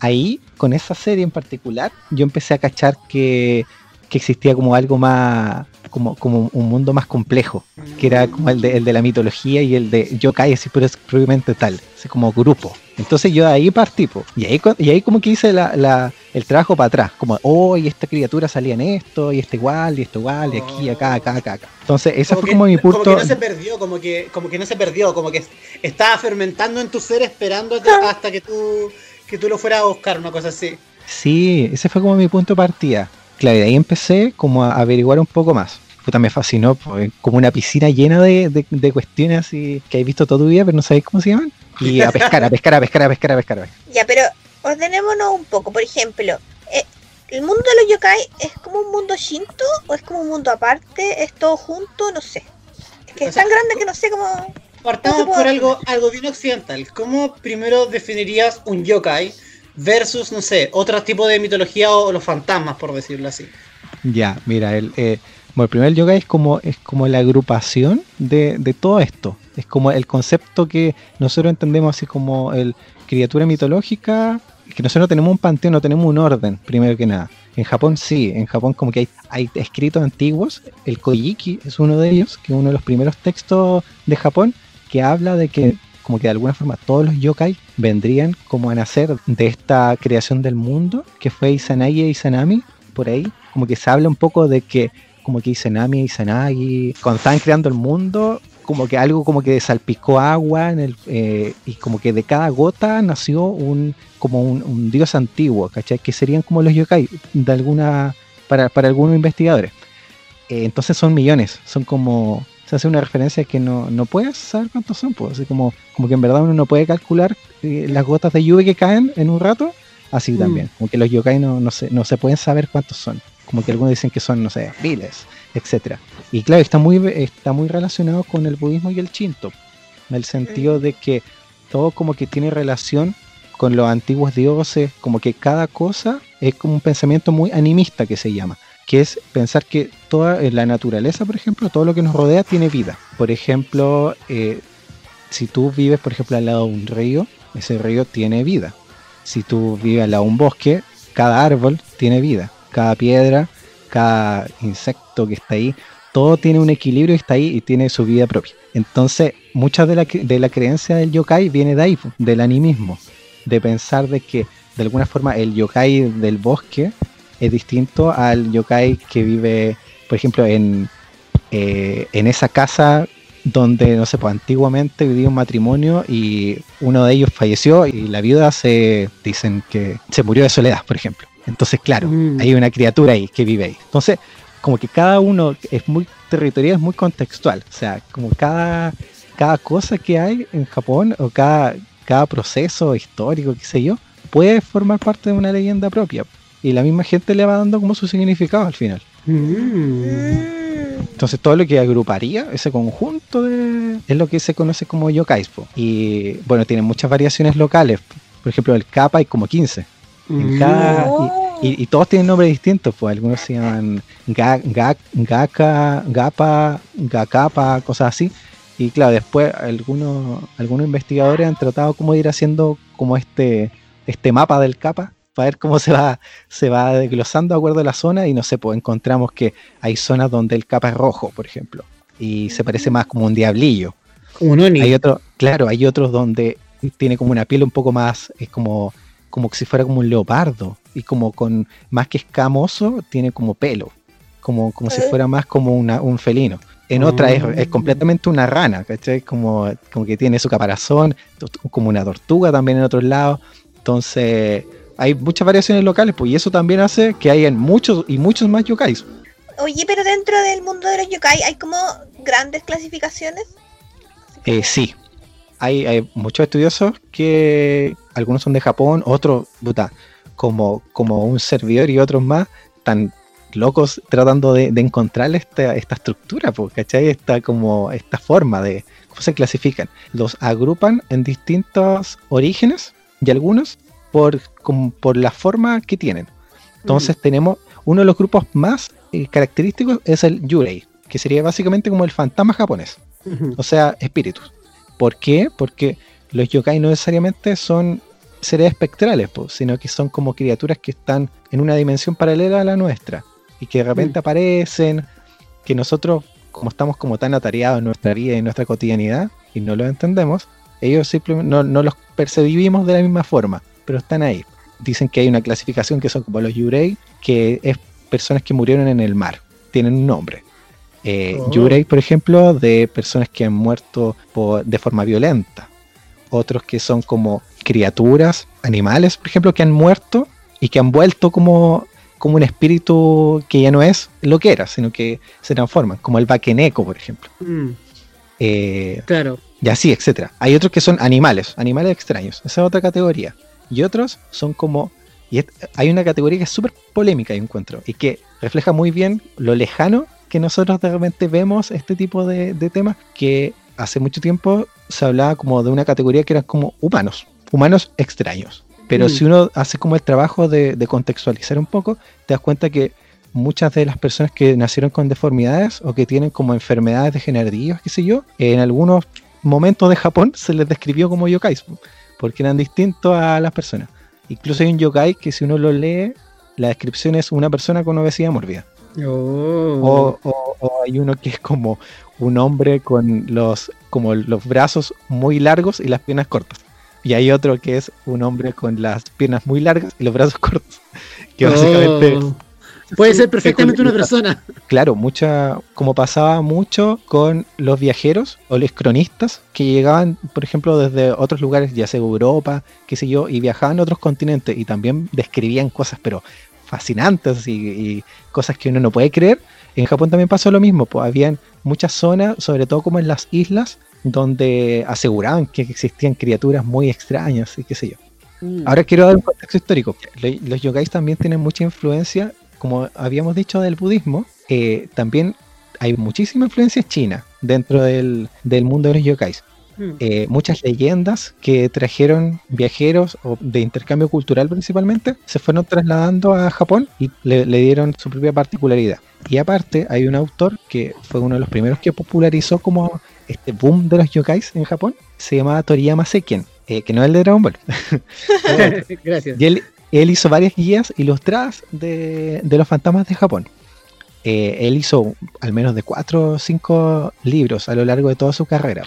A: ahí, con esa serie en particular, yo empecé a cachar que, que existía como algo más, como, como un mundo más complejo, que era como el de, el de la mitología y el de yokai, así pero es propiamente tal, así como grupo. Entonces yo ahí partí, po, y ahí, y ahí como que hice la, la- el trabajo para atrás, como, oh, y esta criatura salía en esto, y este igual, y esto igual, y aquí, acá, acá, acá, acá. Entonces ese fue
B: que,
A: como mi
B: Como
A: punto.
B: que no se perdió, como que, como que no se perdió, como que estaba fermentando en tu ser esperando hasta, hasta que tú que tú lo fueras a buscar, una cosa así.
A: Sí, ese fue como mi punto de partida. Claro, y de ahí empecé como a averiguar un poco más. Puta, me fascinó, pues, como una piscina llena de, de, de cuestiones así que hay visto toda tu vida, pero no sabéis cómo se llaman. Y a pescar, a pescar, a pescar, a pescar, a pescar. a pescar.
C: Ya, pero ordenémonos un poco. Por ejemplo, eh, ¿El mundo de los yokai es como un mundo shinto o es como un mundo aparte? ¿Es todo junto? No sé. Es que
B: O
C: es
B: sea,
C: tan grande que no sé cómo...
B: Partamos por algo, algo bien occidental. ¿Cómo primero definirías un yokai versus, no sé, otro tipo de mitología o los fantasmas, por decirlo así?
A: Ya, mira, el, eh, bueno, el primer yoga es como, es como la agrupación de, de todo esto. Es como el concepto que nosotros entendemos así como el criatura mitológica, que nosotros no tenemos un panteón, no tenemos un orden, primero que nada. En Japón sí, en Japón como que hay, hay escritos antiguos, el Kojiki es uno de ellos, que es uno de los primeros textos de Japón, que habla de que como que de alguna forma todos los yokai vendrían como a nacer de esta creación del mundo, que fue Izanagi e Izanami, por ahí, como que se habla un poco de que como que Izanami e Izanagi, cuando estaban creando el mundo, como que algo como que salpicó agua en el, eh, y como que de cada gota nació un como un, dios antiguo, ¿cachai? Que serían como los yokai, de alguna, para, para algunos investigadores. Eh, entonces son millones, son como, se hace una referencia que no, no puedes saber cuántos son, pues, así como, como que en verdad uno no puede calcular eh, las gotas de lluvia que caen en un rato, así
B: Mm.
A: también, como que los yokai no, no, se, no se pueden saber cuántos son, como que algunos dicen que son, no sé, miles, etcétera. Y claro, está muy, está muy relacionado con el budismo y el shinto, en el sentido de que todo como que tiene relación con los antiguos dioses, como que cada cosa es como un pensamiento muy animista que se llama, que es pensar que toda eh, la naturaleza, por ejemplo, todo lo que nos rodea tiene vida. Por ejemplo, eh, si tú vives, por ejemplo, al lado de un río, ese río tiene vida. Si tú vives al lado de un bosque, cada árbol tiene vida. Cada piedra, cada insecto que está ahí, todo tiene un equilibrio y está ahí y tiene su vida propia. Entonces, mucha de la, de la creencia del yokai viene de ahí, del animismo, de pensar de que de alguna forma el yokai del bosque es distinto al yokai que vive, por ejemplo, en, eh, en esa casa donde, no sé, pues antiguamente vivía un matrimonio y uno de ellos falleció y la viuda se dicen que se murió de soledad, por ejemplo. Entonces, claro,
D: Mm.
A: hay una criatura ahí que vive ahí. Entonces, como que cada uno es muy territorial, es muy contextual. O sea, como cada, cada cosa que hay en Japón o cada, cada proceso histórico, qué sé yo, puede formar parte de una leyenda propia. Y la misma gente le va dando como su significado al final.
D: Mm.
A: Entonces todo lo que agruparía ese conjunto de, es lo que se conoce como yokais. po. Y bueno, tiene muchas variaciones locales. Por ejemplo, el kappa hay como 15. En
D: Mm.
A: cada-. Y, y todos tienen nombres distintos, pues algunos se llaman ga, ga- Gaka, Gapa, Gakapa, cosas así. Y claro, después algunos, algunos investigadores han tratado como de ir haciendo como este, este mapa del capa para ver cómo se va, se va desglosando de acuerdo a la zona y no sé, pues encontramos que hay zonas donde el capa es rojo, por ejemplo, y se parece más como un diablillo.
D: Como un Oni.
A: Hay otro, claro, hay otros donde tiene como una piel un poco más, es como, como si fuera como un leopardo, y como con más que escamoso, tiene como pelo, como, como si
C: Eh.
A: fuera más como una- un felino. En otra es, es
D: Ah.
A: completamente una rana, ¿cachai? Como, como que tiene su caparazón, como una tortuga también en otros lados. Entonces, hay muchas variaciones locales, pues, y eso también hace que hayan muchos y muchos más yokais.
C: Oye, pero dentro del mundo de los yokai hay como grandes clasificaciones.
A: Eh, sí, hay, hay muchos estudiosos que algunos son de Japón, otros, puta, como, como un servidor y otros más, tan locos tratando de, de encontrar esta, esta estructura, pues, ¿cachai? Esta, como, esta forma de cómo se clasifican. Los agrupan en distintos orígenes y algunos por, como por la forma que tienen. Entonces tenemos uno de los grupos más eh, característicos es el Yurei, que sería básicamente como el fantasma japonés o sea, espíritus. ¿Por qué? Porque los yokai no necesariamente son seres espectrales, po, sino que son como criaturas que están en una dimensión paralela a la nuestra y que de repente
D: Mm.
A: aparecen, que nosotros, como estamos como tan atareados en nuestra vida y en nuestra cotidianidad y no lo entendemos, ellos simplemente no, no los percibimos de la misma forma, pero están ahí. Dicen que hay una clasificación que son como los yurei, que es personas que murieron en el mar, tienen un nombre. Eh,
D: Oh.
A: Yurei, por ejemplo, de personas que han muerto por- de forma violenta. Otros que son como criaturas, animales, por ejemplo, que han muerto y que han vuelto como, como un espíritu que ya no es lo que era, sino que se transforman, como el Bakeneko, por ejemplo.
D: Mm,
A: Eh,
D: claro.
A: y así, etcétera. Hay otros que son animales, animales extraños, esa es otra categoría. Y otros son como Y hay una categoría que es súper polémica, yo encuentro, y que refleja muy bien lo lejano que nosotros de repente vemos este tipo de, de temas, que hace mucho tiempo se hablaba como de una categoría que eran como humanos, humanos extraños. Pero
B: Mm.
A: si uno hace como el trabajo de, de contextualizar un poco, te das cuenta que muchas de las personas que nacieron con deformidades o que tienen como enfermedades degenerativas, qué sé yo, en algunos momentos de Japón se les describió como yokais, porque eran distintos a las personas. Incluso hay un yokai que si uno lo lee, la descripción es una persona con obesidad mórbida.
B: Oh.
A: O, o- o hay uno que es como un hombre con los, como los brazos muy largos y las piernas cortas. Y hay otro que es un hombre con las piernas muy largas y los brazos [LAUGHS] cortos. Que básicamente,
B: Oh. [LAUGHS] Puede ser perfectamente una persona.
A: claro, mucha, como pasaba mucho con los viajeros o los cronistas que llegaban, por ejemplo, desde otros lugares, ya sea Europa, qué sé yo, y viajaban a otros continentes y también describían cosas, pero fascinantes y, y cosas que uno no puede creer. En Japón también pasó lo mismo, pues habían muchas zonas, sobre todo como en las islas, donde aseguraban que existían criaturas muy extrañas y qué sé yo.
B: Mm.
A: Ahora quiero dar un contexto histórico. Los yokais también tienen mucha influencia, como habíamos dicho, del budismo. eh, también hay muchísima influencia china dentro del, del mundo de los yokais.
B: Mm.
A: Eh, muchas leyendas que trajeron viajeros o de intercambio cultural principalmente se fueron trasladando a Japón y le, le dieron su propia particularidad. Y aparte hay un autor que fue uno de los primeros que popularizó como este boom de los yokais en Japón. Se llamaba Toriyama Sekien, eh, que no es el de Dragon Ball. [LAUGHS] [LAUGHS]
B: Gracias.
A: Y él, él hizo varias guías ilustradas de, de los fantasmas de Japón. Eh, él hizo al menos de cuatro o cinco libros a lo largo de toda su carrera.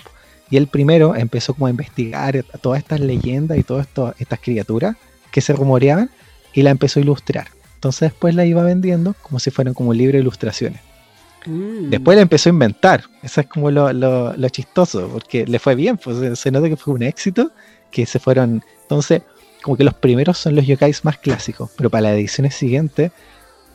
A: Y el primero empezó como a investigar todas estas leyendas y todas estas criaturas que se rumoreaban y la empezó a ilustrar. Entonces después la iba vendiendo como si fueran como un libro de ilustraciones.
B: Mm.
A: Después la empezó a inventar. Eso es como lo, lo- lo chistoso, porque le fue bien, pues se nota que fue un éxito, que se fueron... Entonces, como que los primeros son los yokais más clásicos, pero para las ediciones siguientes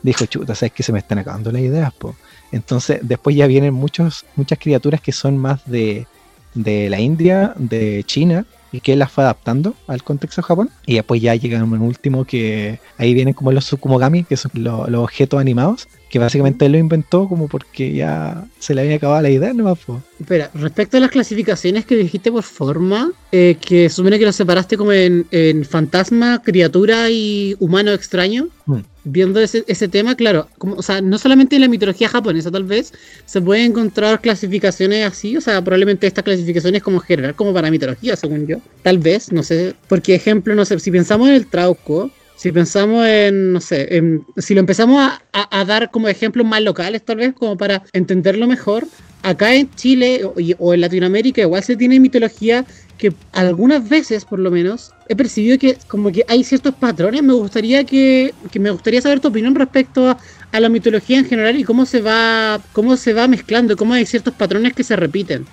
A: dijo, chuta, sabes que se me están acabando las ideas, po. Entonces, después ya vienen muchos, muchas criaturas que son más de, de la India, de China, y que las fue adaptando al contexto de Japón. Y después ya llega un último que ahí vienen como los Tsukumogami, que son lo- los objetos animados, que básicamente él lo inventó como porque ya se le había acabado la idea nomás, po.
B: Espera, respecto a las clasificaciones que dijiste por forma, eh, que supone que los separaste como en, en fantasma, criatura y humano extraño.
A: Mm.
B: Viendo ese, ese tema, claro, como, o sea, no solamente en la mitología japonesa, tal vez, se pueden encontrar clasificaciones así, o sea, probablemente estas clasificaciones como general, como para mitología, según yo. Tal vez, no sé, porque ejemplo, no sé, si pensamos en el Trauco, si pensamos en, no sé, en- si lo empezamos a, a- a dar como ejemplos más locales, tal vez, como para entenderlo mejor, acá en Chile o, y- o en Latinoamérica igual se tiene mitología que algunas veces, por lo menos, he percibido que como que hay ciertos patrones. Me gustaría que, que me gustaría saber tu opinión respecto a, a la mitología en general y cómo se va cómo se va mezclando, cómo hay ciertos patrones que se repiten.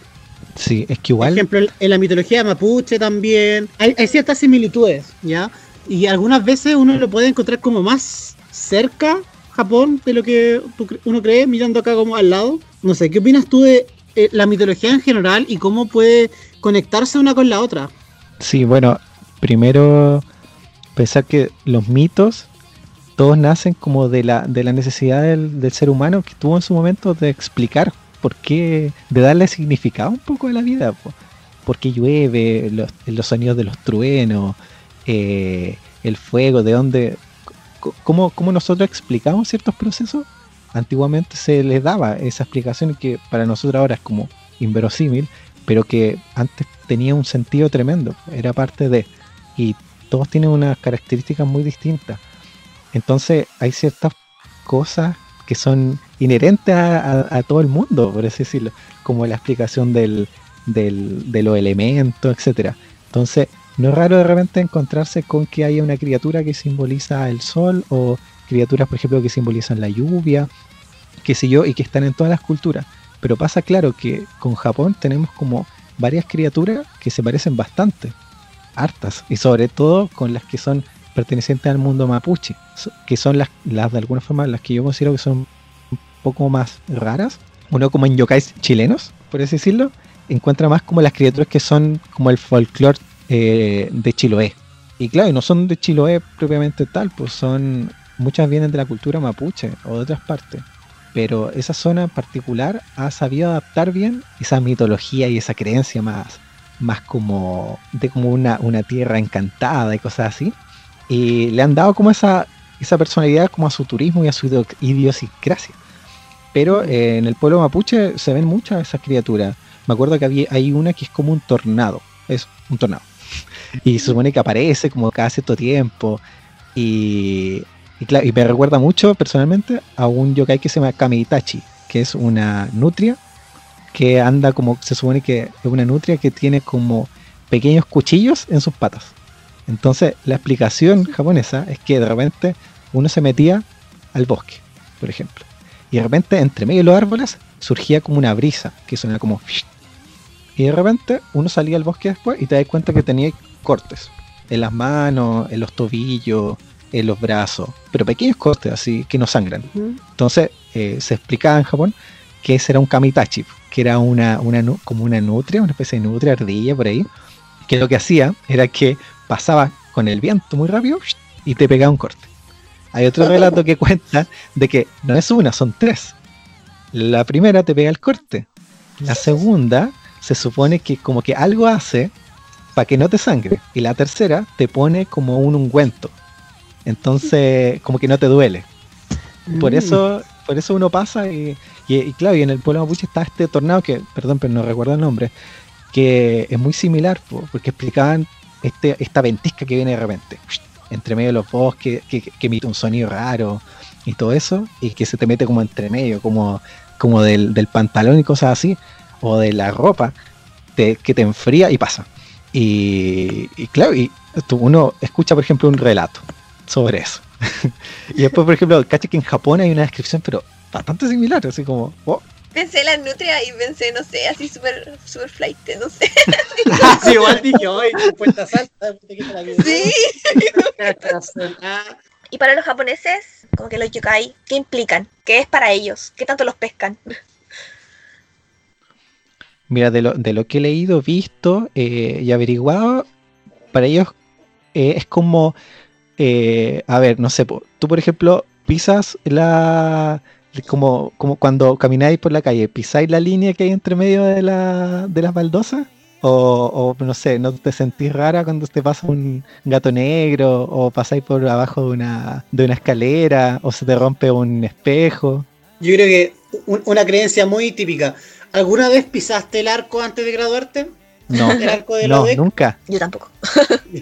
A: Sí, es
B: Por
A: que igual...
B: ejemplo, en- en la mitología mapuche también hay, hay ciertas similitudes, ¿ya? Y algunas veces uno lo puede encontrar como más cerca Japón de lo que uno cree mirando acá como al lado. No sé, ¿qué opinas tú de eh, la mitología en general y cómo puede conectarse una con la otra?
A: Sí, bueno, primero pensar que los mitos todos nacen como de la, de la necesidad del, ser humano que tuvo en su momento de explicar por qué, de darle significado un poco a la vida. po. Por qué llueve, los, los sonidos de los truenos, eh, el fuego, de dónde, cómo, cómo nosotros explicamos ciertos procesos. Antiguamente se les daba esa explicación que para nosotros ahora es como inverosímil, pero que antes tenía un sentido tremendo, era parte de, y todos tienen unas características muy distintas. Entonces hay ciertas cosas que son inherentes a, todo el mundo, por así decirlo, como la explicación del- de los elementos, etcétera. Entonces, no es raro de repente encontrarse con que haya una criatura que simboliza el sol o criaturas, por ejemplo, que simbolizan la lluvia, qué sé yo, y que están en todas las culturas. Pero pasa claro que con Japón tenemos como varias criaturas que se parecen bastante, hartas, y sobre todo con las que son pertenecientes al mundo mapuche, que son las, las de alguna forma las que yo considero que son un poco más raras. Uno como en yokais chilenos, por así decirlo, encuentra más como las criaturas que son como el folclore eh, de Chiloé, Y claro, y no son de Chiloé propiamente tal, pues son. Muchas vienen de la cultura mapuche o de otras partes. Pero esa zona en particular ha sabido adaptar bien esa mitología y esa creencia más, más como de como una, una tierra encantada y cosas así. Y le han dado como esa, esa personalidad como a su turismo y a su idio- idiosincrasia. Pero eh, en el pueblo mapuche se ven muchas de esas criaturas. Me acuerdo que había, hay una que es como un tornado. Es un tornado. Y se supone que aparece como cada cierto tiempo. Y, y, claro, y me recuerda mucho personalmente a un yokai que se llama Kamitachi, que es una nutria que anda como, se supone que es una nutria que tiene como pequeños cuchillos en sus patas. Entonces, la explicación japonesa es que de repente uno se metía al bosque, por ejemplo. Y de repente, entre medio de los árboles, surgía como una brisa, que sonaba como... Y de repente, uno salía al bosque después y te das cuenta que tenía cortes. En las manos, en los tobillos, en los brazos. Pero pequeños cortes, así, que no sangran. Entonces, eh, se explicaba en Japón que ese era un kamitachi, que era una, una como una nutria, una especie de nutria ardilla por ahí, que lo que hacía era que pasaba con el viento muy rápido y te pegaba un corte. Hay otro [LAUGHS] relato que cuenta de que no es una, son tres. La primera te pega el corte. La segunda se supone que como que algo hace para que no te sangre. Y la tercera te pone como un ungüento. Entonces, como que no te duele. Por
D: Mm.
A: eso, por eso uno pasa y, y, y claro, y en el pueblo mapuche está este tornado que, perdón, pero no recuerdo el nombre, que es muy similar, po, porque explicaban este, esta ventisca que viene de repente, entre medio de los bosques, que, que, que emite un sonido raro y todo eso, y que se te mete como entre medio, como, como del, del pantalón y cosas así, o de la ropa, te- que te enfría y pasa. Y, y claro, y tú- uno escucha, por ejemplo, un relato sobre eso. [LAUGHS] y después, por ejemplo, caché que en Japón hay una descripción, pero bastante similar, así como, oh,
C: Pensé en la nutria y pensé, no sé, así súper super flight, no sé.
B: Ah, [LAUGHS] sí, igual dije, hoy, te quita la vida.
C: Sí. [LAUGHS] Y para los japoneses, como que los yokai, ¿qué implican? ¿Qué es para ellos? ¿Qué tanto los pescan?
A: Mira, de lo, de lo que he leído, visto eh, y averiguado, para ellos eh, es como, eh, a ver, no sé, tú por ejemplo pisas la, como, como cuando camináis por la calle, pisáis la línea que hay entre medio de, la, de las baldosas, o, o no sé, no te sentís rara cuando te pasa un gato negro, o pasáis por abajo de una, de una escalera, o se te rompe un espejo.
B: Yo creo que un- una creencia muy típica. ¿Alguna vez pisaste el arco antes de graduarte?
A: No,
B: ¿El arco de la
A: no,
B: UDEC?
A: nunca.
C: Yo tampoco. [LAUGHS]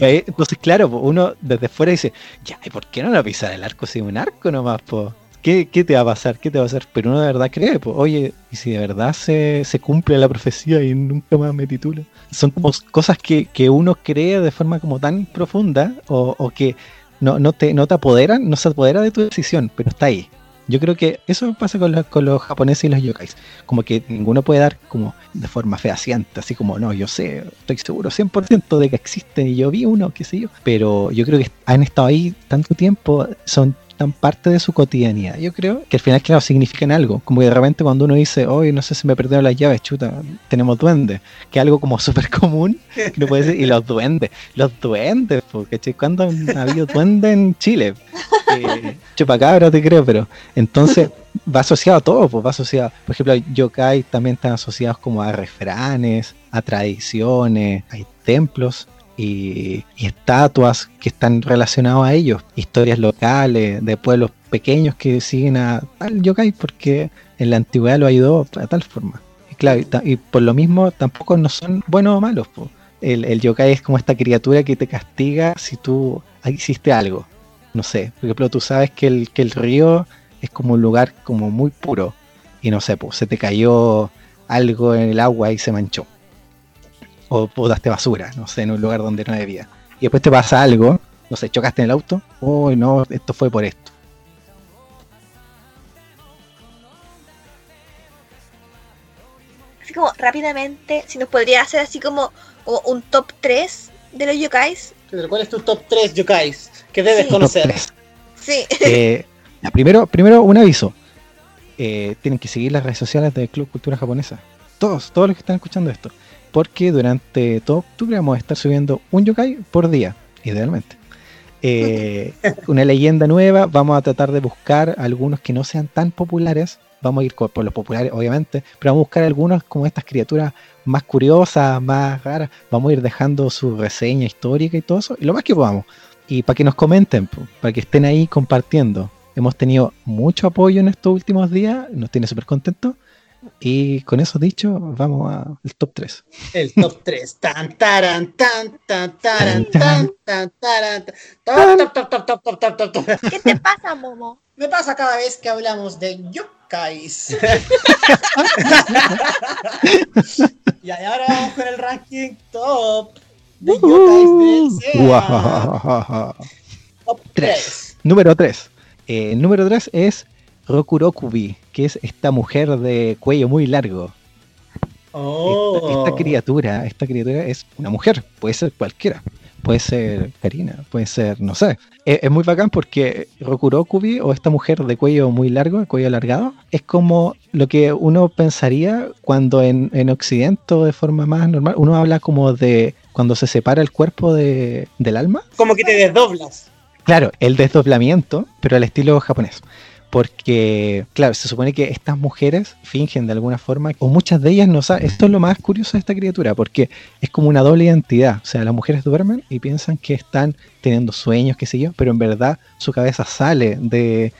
A: Entonces, claro, uno desde fuera dice, ya, ¿y por qué no lo pisar el arco si es un arco nomás, po? ¿Qué, qué te va a pasar? ¿Qué te va a hacer? Pero uno de verdad cree, oye, y si de verdad se, se cumple la profecía y nunca más me titulo. Son como cosas que, que uno cree de forma como tan profunda o, o que no, no, te, no te apoderan, no se apodera de tu decisión, pero está ahí. Yo creo que eso pasa con, los- con los japoneses y los yokais. Como que ninguno puede dar como de forma fehaciente, así como, no, yo sé, estoy seguro 100% de que existen y yo vi uno, qué sé yo. Pero yo creo que han estado ahí tanto tiempo, son parte de su cotidianidad. Yo creo que al final, claro, significan algo. Como que de repente cuando uno dice, hoy no sé si me perdieron las llaves, chuta, tenemos duendes. Que algo como [LAUGHS] súper común, no puede ser. Y los duendes, los duendes, porque ¿cuándo han habido duendes en Chile? Eh, chupacabra te creo, pero entonces va asociado a todo, pues va asociado, por ejemplo, yokai también están asociados como a refranes, a tradiciones, hay templos y, estatuas que están relacionados a ellos, historias locales de pueblos pequeños que siguen a tal yokai porque en la antigüedad lo ayudó de tal forma. Y claro, y, por lo mismo tampoco no son buenos o malos. El, yokai es como esta criatura que te castiga si tú hiciste algo. No sé, por ejemplo, tú sabes que el, que el río es como un lugar como muy puro y no sé, pues se te cayó algo en el agua y se manchó. O botaste basura, no sé, en un lugar donde no debía. Y después te pasa algo, no sé, chocaste en el auto, oh no, esto fue por esto.
C: Así como rápidamente, si nos podría hacer así como, como un top 3 de los yokais.
B: ¿Cuál es tu top 3 yokais que debes
C: Sí.
B: Conocer?
C: Sí.
A: Eh, primero, primero un aviso. Eh, tienen que seguir las redes sociales del Club Cultura Japonesa. Todos, todos los que están escuchando esto. Porque durante todo octubre vamos a estar subiendo un yokai por día. idealmente. Eh, una leyenda nueva, vamos a tratar de buscar algunos que no sean tan populares. Vamos a ir por los populares, obviamente, pero vamos a buscar algunos como estas criaturas más curiosas, más raras. Vamos a ir dejando su reseña histórica y todo eso, y lo más que podamos. Y para que nos comenten, para que estén ahí compartiendo. Hemos tenido mucho apoyo en estos últimos días, nos tiene súper contentos. Y con eso dicho, vamos al top 3.
B: El top 3. Tan, taran, tan, tan, taran, tan, tan, taran, tan. Top, top, top, top, top, top, top, top.
C: ¿Qué te pasa, Momo?
B: Me pasa cada vez que hablamos de yokais. [LAUGHS] y ahora vamos con el ranking top de yokais del SEA.
A: Guajajaja.
B: Top 3.
A: Número 3. número 3 es Rokurokubi, que es esta mujer de cuello muy largo.
B: Oh.
A: Esta, esta criatura, esta criatura es una mujer, puede ser cualquiera. Puede ser Karina, puede ser, no sé. Es, es muy bacán porque Rokurokubi o esta mujer de cuello muy largo, de cuello alargado, es como lo que uno pensaría cuando en, en Occidente o de forma más normal, uno habla como de cuando se separa el cuerpo de, del alma.
B: Como que te desdoblas.
A: Claro, el desdoblamiento, pero al estilo japonés. Porque, claro, se supone que estas mujeres fingen de alguna forma, o muchas de ellas no saben. Esto es lo más curioso de esta criatura, porque es como una doble identidad. O sea, las mujeres duermen y piensan que están teniendo sueños, qué sé yo, pero en verdad su cabeza sale de.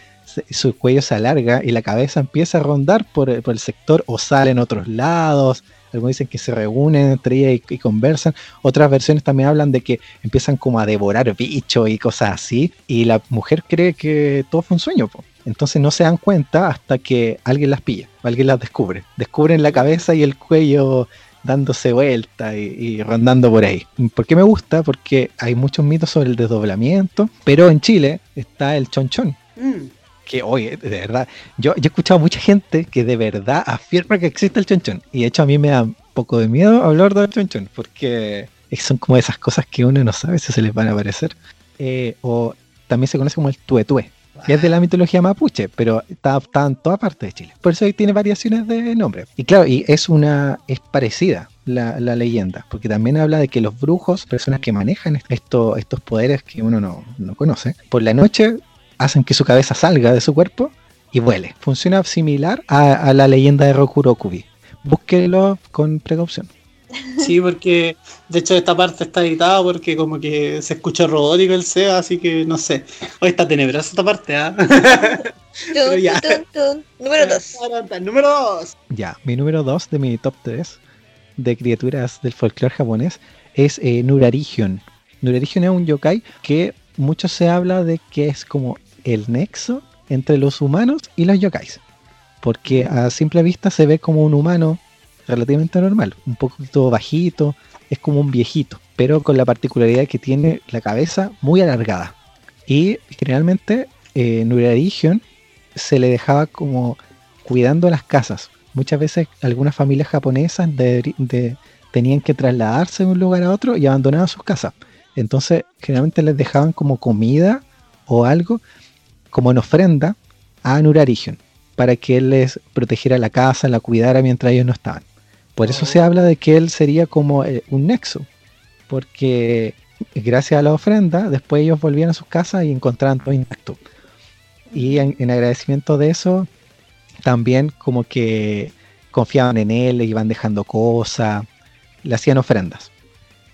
A: Su cuello se alarga y la cabeza empieza a rondar por, por el sector o sale en otros lados. Algunos dicen que se reúnen entre ellas y, conversan. Otras versiones también hablan de que empiezan como a devorar bichos y cosas así. Y la mujer cree que todo fue un sueño. Po. Entonces no se dan cuenta hasta que alguien las pilla, alguien las descubre. Descubren la cabeza y el cuello dándose vuelta y, y, rondando por ahí. ¿Por qué me gusta? Porque hay muchos mitos sobre el desdoblamiento, pero en Chile está el chonchón. Mm. Que, oye, de verdad, yo, yo he escuchado a mucha gente que de verdad afirma que existe el chonchón. Y de hecho a mí me da un poco de miedo hablar del chonchón, porque son como esas cosas que uno no sabe si se les van a aparecer. Eh, o también se conoce como el tuetue, es de la mitología mapuche, pero está, está, en toda parte de Chile. Por eso tiene variaciones de nombre. Y claro, y es una es parecida la, leyenda, porque también habla de que los brujos, personas que manejan esto, estos poderes que uno no, no conoce, por la noche hacen que su cabeza salga de su cuerpo y vuele. Funciona similar a, a la leyenda de Rokurokubi. Búsquelo con precaución. [LAUGHS]
B: Sí, porque de hecho esta parte está editada porque como que se escucha robótico el SEA, así que no sé. Hoy está tenebrosa esta parte, ¿ah? [LAUGHS]
C: Tun. Número 2. [LAUGHS]
B: Número 2.
A: Ya, mi número 2 de mi top 3 de criaturas del folclore japonés es eh, Nurarigion. Nurarigion es un yokai que mucho se habla de que es como el nexo entre los humanos y los yokais. Porque a simple vista se ve como un humano relativamente normal, un poquito bajito, es como un viejito, pero con la particularidad que tiene la cabeza muy alargada. Y generalmente eh, se le dejaba como cuidando las casas. Muchas veces algunas familias japonesas de, tenían que trasladarse de un lugar a otro y abandonaban sus casas. Entonces generalmente les dejaban como comida o algo como en ofrenda a Nurarigion para que él les protegiera la casa, la cuidara mientras ellos no estaban. Por eso se habla de que él sería como eh, un nexo, porque gracias a la ofrenda, después ellos volvían a sus casas y encontraban todo intacto. Y en, en agradecimiento de eso, también como que confiaban en él, le iban dejando cosas, le hacían ofrendas.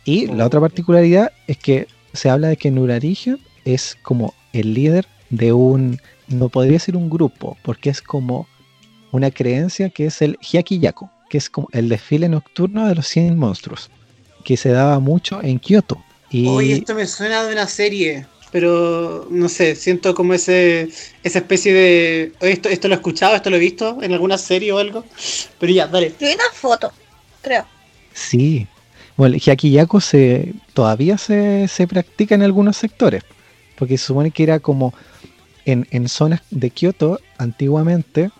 A: Y la otra particularidad es que se habla de que Nurarigion es como el líder de un, no podría ser un grupo, porque es como una creencia que es el Hyakiyaku que es como el desfile nocturno de los 100 monstruos, que se daba mucho en Kioto. Y...
B: Oye, esto me suena de una serie, pero no sé, siento como ese esa especie de... Oye, esto, esto lo he escuchado, esto lo he visto en alguna serie o algo, pero ya, dale.
C: Vi una foto, creo.
A: Sí. Bueno, el Hyakiyaku se, todavía se, se practica en algunos sectores, porque se supone que era como en, en zonas de Kioto antiguamente,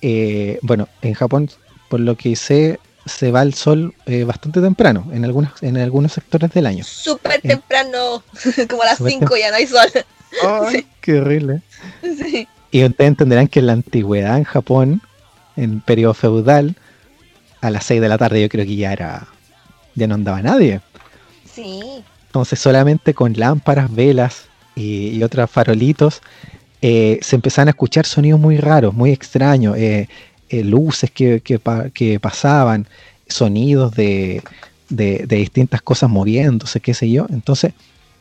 A: eh, bueno, en Japón por lo que sé, se va el sol eh, bastante temprano en algunos, en algunos sectores del año.
C: Súper eh, temprano, [LAUGHS] como a las 5 ya no hay sol.
A: Ay, sí. Qué horrible.
C: Sí.
A: Y ustedes entenderán que en la antigüedad en Japón, en periodo feudal, a las 6 de la tarde yo creo que ya era. ya no andaba nadie.
C: Sí.
A: Entonces solamente con lámparas, velas y, y otros farolitos eh, se empezaban a escuchar sonidos muy raros, muy extraños, eh, eh, luces que, que pa- que pasaban, sonidos de, de- distintas cosas moviéndose, qué sé yo. Entonces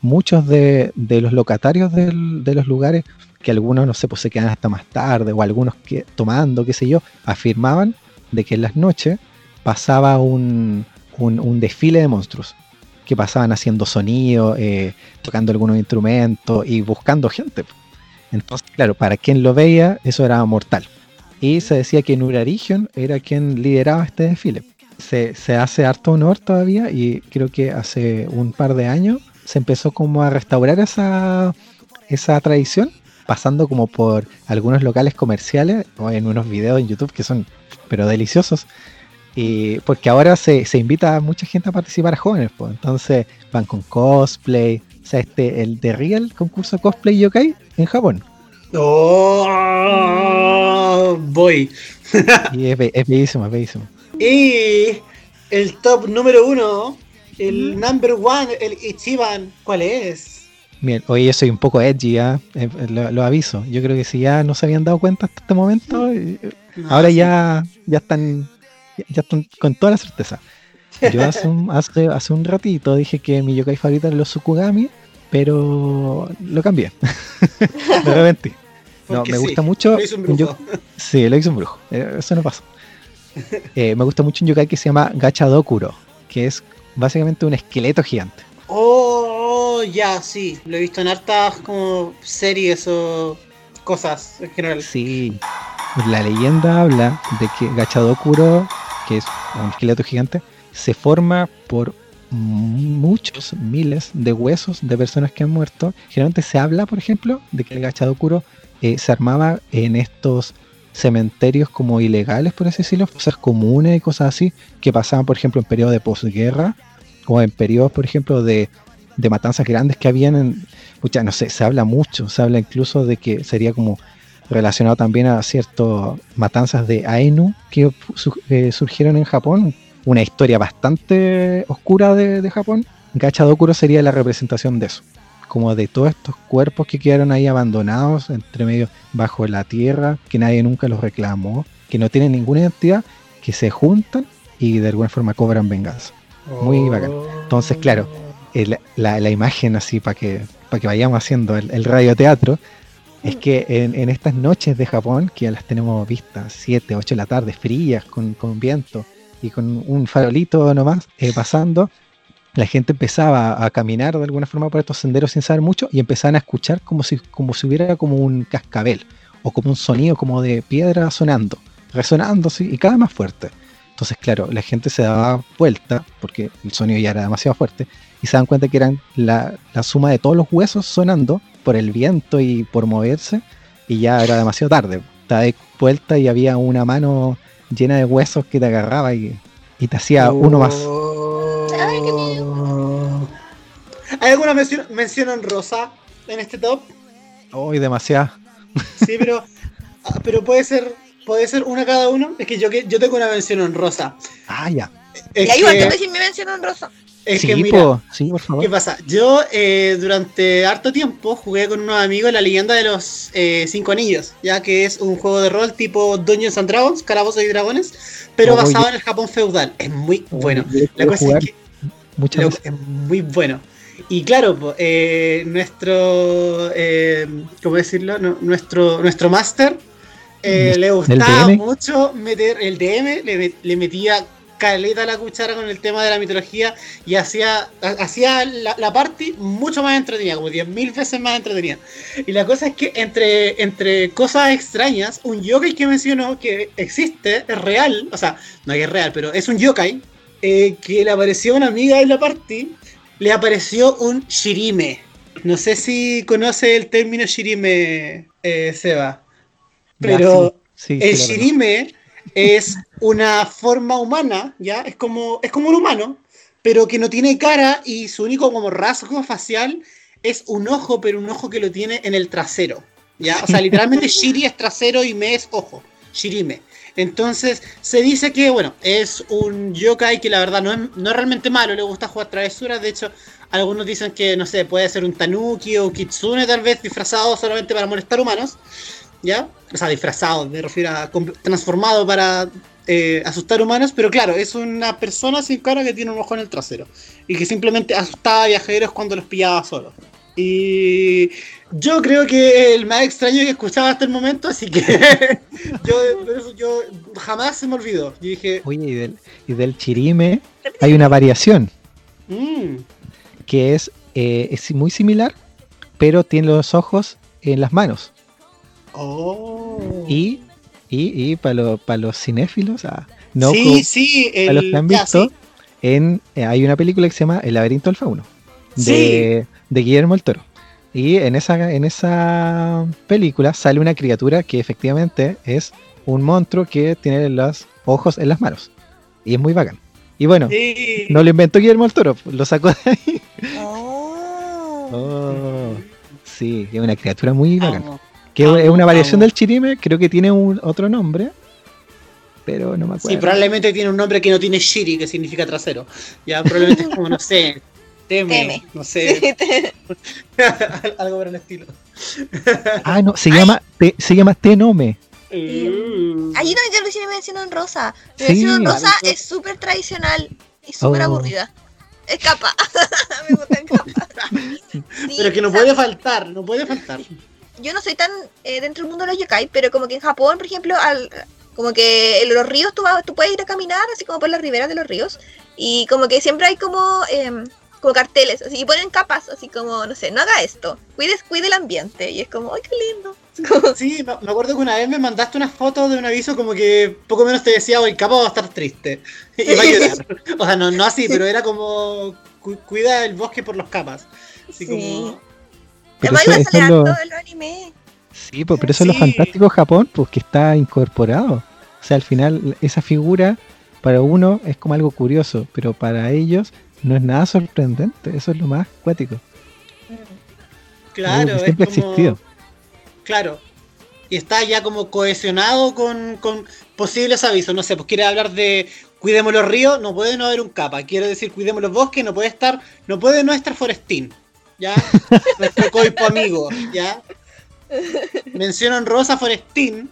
A: muchos de, de los locatarios de los lugares, que algunos, no sé, pues se quedan hasta más tarde, o algunos que, tomando, qué sé yo, afirmaban de que en las noches pasaba un, un- desfile de monstruos, que pasaban haciendo sonido, eh, tocando algunos instrumentos y buscando gente. Entonces, claro, para quien lo veía, eso era mortal. Y se decía que Nurarigion era quien lideraba este desfile. Se, se hace harto honor todavía y creo que hace un par de años se empezó como a restaurar esa, esa tradición, pasando como por algunos locales comerciales o en unos videos en YouTube que son pero deliciosos. Y porque ahora se, se invita a mucha gente a participar a jóvenes, pues. entonces van con cosplay, o sea, este, el de Real concurso cosplay yokai en Japón.
B: Oh, voy.
A: Y es, be- es bellísimo, es bellísimo.
B: Y el top número uno, el number one, el Ichiban, ¿cuál es?
A: Bien, oye, yo soy un poco edgy, ¿ah? Eh, lo, lo aviso. Yo creo que si ya no se habían dado cuenta hasta este momento, eh,
B: No,
A: ahora
B: sí.
A: ya, ya están ya están con toda la certeza. Yo hace un, hace, hace un ratito dije que mi yokai favorito era los Sukugami, pero lo cambié. [LAUGHS] Me arrepentí. No, me
B: sí,
A: gusta mucho.
B: lo hizo un
A: un yo-
B: brujo. [LAUGHS]
A: Sí, lo hizo un brujo. eh, Eso no pasa. [LAUGHS] Eh, me gusta mucho un yokai que se llama Gachadokuro, que es básicamente un esqueleto gigante.
B: Oh, ya, sí. Lo he visto en hartas como series o cosas en general.
A: Sí. La leyenda habla de que Gachadokuro, que es un esqueleto gigante, se forma por muchos miles de huesos de personas que han muerto. Generalmente se habla, por ejemplo, de que el Gachadokuro eh, se armaba en estos cementerios como ilegales, por así decirlo, cosas comunes y cosas así, que pasaban, por ejemplo, en periodos de posguerra o en periodos, por ejemplo, de, matanzas grandes que habían en... No sé, se habla mucho, se habla incluso de que sería como relacionado también a ciertas matanzas de Ainu que su- surgieron en Japón, una historia bastante oscura de, Japón. Gachadokuro sería la representación de eso, como de todos estos cuerpos que quedaron ahí abandonados, entre medio bajo la tierra, que nadie nunca los reclamó, que no tienen ninguna identidad, que se juntan y de alguna forma cobran venganza. Muy bacán. Entonces, claro, el- la, la imagen así para que, para que vayamos haciendo el, el radioteatro es que en, en estas noches de Japón, que ya las tenemos vistas 7, 8 de la tarde, frías, con, con viento y con un farolito nomás eh, pasando, la gente empezaba a caminar de alguna forma por estos senderos sin saber mucho y empezaban a escuchar como si, como si hubiera como un cascabel o como un sonido como de piedra sonando, resonando y cada vez más fuerte. Entonces, claro, la gente se daba vuelta porque el sonido ya era demasiado fuerte y se dan cuenta que eran la, la suma de todos los huesos sonando por el viento y por moverse y ya era demasiado tarde. Te das vuelta y había una mano llena de huesos que te agarraba y, y te hacía uno más.
C: Ay, qué miedo.
B: ¿Hay alguna mención, mención honrosa en este top?
A: Hoy demasiado.
B: Sí, pero, ah, pero puede ser puede ser una cada uno. Es que yo, que- yo tengo una mención honrosa.
A: Ah, ya.
B: Es
C: Y ahí igual
B: que-
C: que decir mi mención honrosa.
B: es
A: sí,
B: que mira,
A: po, sí, por favor.
B: ¿Qué pasa? Yo eh, durante harto tiempo jugué con unos amigos la leyenda de los eh, cinco anillos, ya que es un juego de rol tipo Dungeons and Dragons, Calabozos y Dragones, pero
A: Oye.
B: basado en el Japón feudal. Es muy bueno.
A: Yo
B: La cosa
A: jugar
B: es que
A: muchas
B: lo-
A: veces.
B: es muy bueno. Y claro, eh, nuestro, eh, ¿cómo decirlo? No, nuestro, nuestro máster eh,
A: ¿Del
B: le gustaba mucho meter el DM, le, le metía caleta a la cuchara con el tema de la mitología y hacía, ha- hacía la, la party mucho más entretenida, como 10.000 veces más entretenida. Y la cosa es que entre, entre cosas extrañas, un yokai que mencionó que existe, es real, o sea, no es real, pero es un yokai, eh, que le apareció una amiga en la party, le apareció un shirime. No sé si conoce el término shirime, eh, Seba. Pero
A: sí, sí,
B: el shirime es una forma humana, ¿ya? Es como, es como un humano, pero que no tiene cara y su único como rasgo facial es un ojo, pero un ojo que lo tiene en el trasero, ¿ya? O sea, literalmente [LAUGHS] Shiri es trasero y me es ojo, Shirime. Entonces, se dice que, bueno, es un yokai que la verdad no es, no es realmente malo, le gusta jugar travesuras, de hecho, Algunos dicen que, no sé, puede ser un tanuki o un kitsune tal vez disfrazado solamente para molestar humanos. ¿Ya? O sea, disfrazado, me refiero a transformado para eh, asustar humanos. Pero claro, es una persona sin cara que tiene un ojo en el trasero. Y que simplemente asustaba a viajeros cuando los pillaba solos. Y yo creo que el más extraño que escuchaba hasta el momento, así que [LAUGHS] yo, por eso yo jamás se me olvidó. Yo dije,
A: Oye, y del, y del chirime hay una variación
B: mmm,
A: que es, eh, es muy similar, pero tiene los ojos en las manos.
B: oh.
A: Y, y, y para los cinéfilos, ah, no
B: sí, sí,
A: para los que han
B: ya,
A: visto,
B: sí.
A: en, eh, hay una película que se llama El laberinto del fauno, de, de Guillermo el Toro. Y en esa, en esa película sale una criatura que efectivamente es un monstruo que tiene los ojos en las manos. Y es muy bacán. Y bueno,
B: Sí.
A: no lo inventó Guillermo el Toro, lo sacó de ahí.
C: Oh.
A: Oh, sí, es una criatura muy bacán.
B: Amo.
A: Que
B: amo,
A: es una variación
B: amo.
A: del chirime, creo que tiene un otro nombre, pero no me acuerdo.
B: Sí, probablemente tiene un nombre que no tiene shiri, que significa trasero. Ya, probablemente es como, no sé, teme,
C: Teme.
B: no sé,
C: Sí, te- [LAUGHS]
B: algo por el estilo.
A: Ah, no, se llama, te- se llama Tenome.
B: Mm.
C: Ahí no, yo recién me menciono en rosa. Me
A: Sí.
C: menciono en rosa
B: Claro.
C: es súper tradicional y súper
A: Oh.
C: aburrida. Es capa. [LAUGHS] me gusta en capa. [LAUGHS] Sí,
B: Pero que no puede faltar, no puede faltar.
C: Yo no soy tan eh, dentro del mundo de los yokai, pero como que en Japón, por ejemplo, al, como que en los ríos tú, vas- tú puedes ir a caminar, así como por las riberas de los ríos, y como que siempre hay como, em, como carteles, así, y ponen capas, así como, no sé, no haga esto, cuide, cuide el ambiente, y es como, ¡ay, qué lindo! [LAUGHS]
B: Sí, me acuerdo que una vez me mandaste una foto de un aviso como que poco menos te decía, hoy capa va a estar triste. [LAUGHS] Y va a llorar. O sea, no, no así, pero era como, "Cu- cuida el bosque por los capas. Así
C: Sí.
B: como,
A: Pero
C: Además,
A: eso,
C: iba a
A: eso
C: salir
A: es lo,
C: los anime.
A: sí, pues, pero eso es lo fantástico de Japón, pues que está incorporado. O sea, al final esa figura para uno es como algo curioso, pero para ellos no es nada sorprendente. Eso es lo más cuático.
B: claro, es
A: siempre ha
B: como-
A: existido.
B: Claro. Y está ya como cohesionado con, con posibles avisos. No sé, pues quiere hablar de cuidemos los ríos, no puede no haber un capa. Quiere decir cuidemos los bosques, no puede estar, no puede no estar Forestín. ¿Ya? [LAUGHS] Nuestro coipo amigo, ¿ya? Mencionan Rosa Forestín,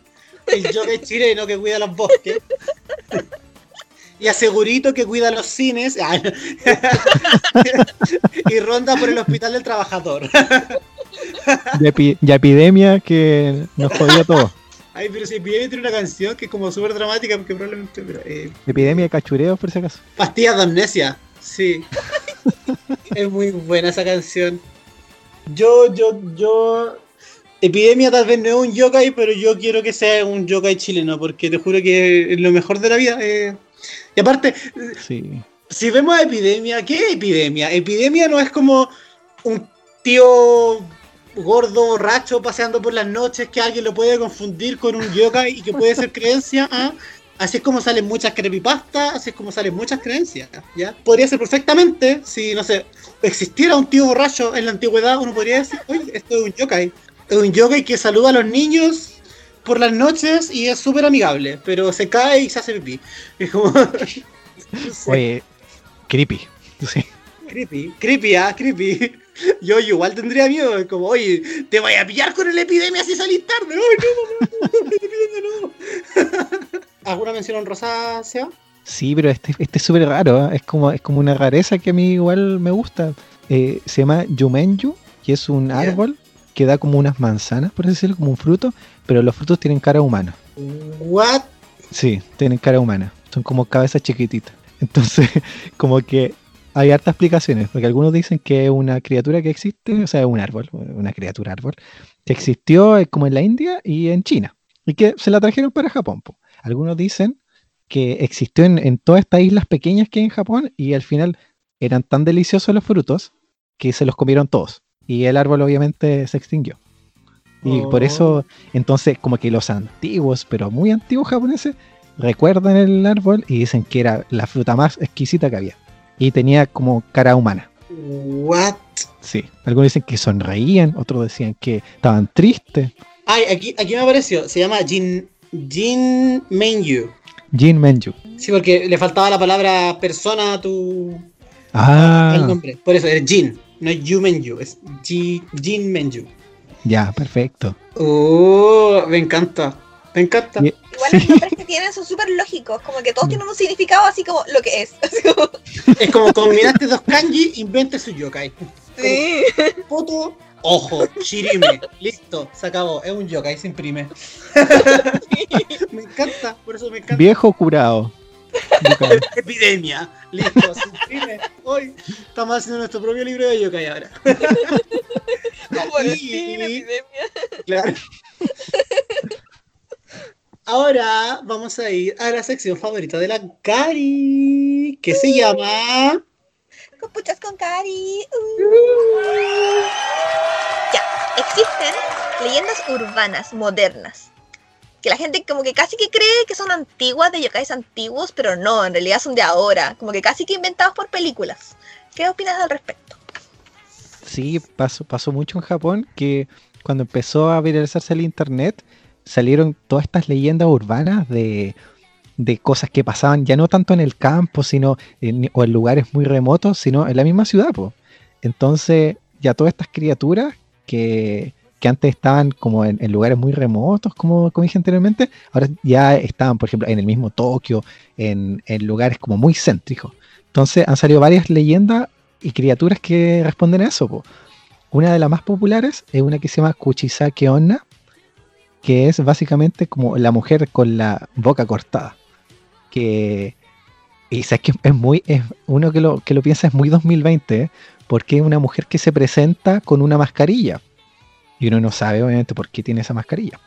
B: el yoga chileno que cuida los bosques. Y asegurito que cuida los cines. Ah, [LAUGHS] y ronda por el hospital del trabajador.
A: Y, epi- y epidemia que nos jodió a todos.
B: Ay, pero si Epidemia tiene una canción que es como súper dramática, porque probablemente. pero, eh,
A: Epidemia de cachureos, por si acaso.
B: Pastillas de amnesia, sí. es muy buena esa canción. Yo, yo, yo. Epidemia tal vez no es un yokai, pero yo quiero que sea un yokai chileno, porque te juro que es lo mejor de la vida. eh. Y aparte,
A: Sí.
B: si vemos Epidemia, ¿qué es Epidemia? Epidemia no es como un tío gordo, borracho, paseando por las noches que alguien lo puede confundir con un yokai y que puede ser creencia. ¿ah? Así es como salen muchas creepypastas, así es como salen muchas creencias. ¿ya? Podría ser perfectamente, si, no sé, existiera un tío borracho en la antigüedad, uno podría decir, oye, esto es un yokai. Es un yokai que saluda a los niños por las noches y es súper amigable, pero se cae y se hace pipí. Es como... [LAUGHS]
A: Oye, creepy. Sí.
B: Creepy, creepy, ah, creepy. Yo, yo igual tendría miedo, es como, oye, te voy a pillar con la epidemia si salís tarde. No, no, no, no. [LAUGHS] ¿Alguna mención Seba?
A: Sí, pero este, este es súper raro, ¿eh? es como es como una rareza que a mí igual me gusta. Eh, se llama Yumenyu, que es un árbol que da como unas manzanas, por así decirlo, como un fruto, pero los frutos tienen cara humana.
B: What?
A: Sí, tienen cara humana. Son como cabezas chiquititas. [LAUGHS] Entonces, como que hay hartas explicaciones, porque algunos dicen que es una criatura que existe, o sea, un árbol, una criatura árbol, que existió como en la India y en China, y que se la trajeron para Japón. po. Algunos dicen que existió en, en todas estas islas pequeñas que hay en Japón y al final eran tan deliciosos los frutos que se los comieron todos. Y el árbol obviamente se extinguió. Y por
B: Oh.
A: eso, entonces, como que los antiguos, pero muy antiguos japoneses, recuerdan el árbol y dicen que era la fruta más exquisita que había. Y tenía como cara humana.
B: What?
A: Sí. Algunos dicen que sonreían, otros decían que estaban tristes.
B: Ay, aquí, aquí me apareció, se llama Jin, Jin Menyu.
A: Jin Menju.
B: Sí, porque le faltaba la palabra persona a tu,
A: Ah,
B: El nombre. Por eso es Jin. No es Yu Menju, es Ji- Jin Menju.
A: ya, perfecto.
B: Oh, me encanta. Me encanta.
A: Y-
C: Igual
A: Sí.
C: los nombres que tienen son súper lógicos, como que todos tienen un significado así como lo que es. [LAUGHS] Como-
B: Es como combinaste dos kanji, inventa su yokai.
C: Sí.
B: Foto, ojo, shirime. Listo, se acabó. Es un yokai, se imprime. [LAUGHS] [LAUGHS] me encanta, por eso me encanta.
A: Viejo curado. Yokai. [LAUGHS]
B: Epidemia. Listo, se imprime. Hoy estamos haciendo nuestro propio libro de yokai ahora. [LAUGHS]
C: Como el
B: Y-
C: epidemia.
B: Claro. Ahora vamos a ir a la sección favorita de la Cari, que se llama...
C: Con puchas con Cari. Uh. Ya, existen leyendas urbanas modernas. Que la gente como que casi que cree que son antiguas, de yokais antiguos, pero no, en realidad son de ahora. Como que casi que inventados por películas. ¿Qué opinas al respecto?
A: Sí, pasó, pasó mucho en Japón que cuando empezó a viralizarse el internet salieron todas estas leyendas urbanas de, de cosas que pasaban ya no tanto en el campo sino o en lugares muy remotos, sino en la misma ciudad. po. Entonces ya todas estas criaturas que, que antes estaban como en, lugares muy remotos, como, como dije anteriormente, ahora ya estaban, por ejemplo, en el mismo Tokio, en, lugares como muy céntricos. Entonces han salido varias leyendas y criaturas que responden a eso. Una de las más populares es una que se llama Kuchisake Onna, que es básicamente como la mujer con la boca cortada. Que. Y sabes que es muy. Es, uno que lo, que lo piensa es muy 2020, ¿eh? porque es una mujer que se presenta con una mascarilla. Y uno no sabe, obviamente, por qué tiene esa mascarilla.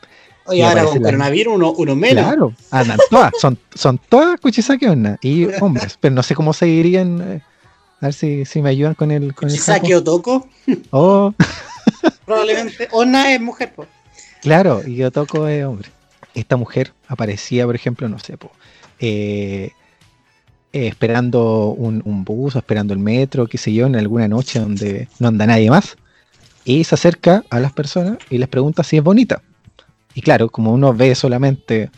B: Oye,
A: Y
B: ahora con
A: la-
B: coronavirus uno, uno menos.
A: Claro, andan todas, son, son todas Kuchisake Onna y [LAUGHS] hombres, pero no sé cómo seguirían. eh, a ver si, si me ayudan con el. Con el
B: Chisaki
A: saco.
B: Otoko,
A: Oh, [LAUGHS]
B: probablemente. Onna es mujer, pues.
A: Claro, y Otoko es hombre. Esta mujer aparecía, por ejemplo, no sé, po, eh, eh, esperando un, un bus esperando el metro, qué sé yo, en alguna noche donde no anda nadie más. Y se acerca a las personas y les pregunta si es bonita. Y claro, como uno ve solamente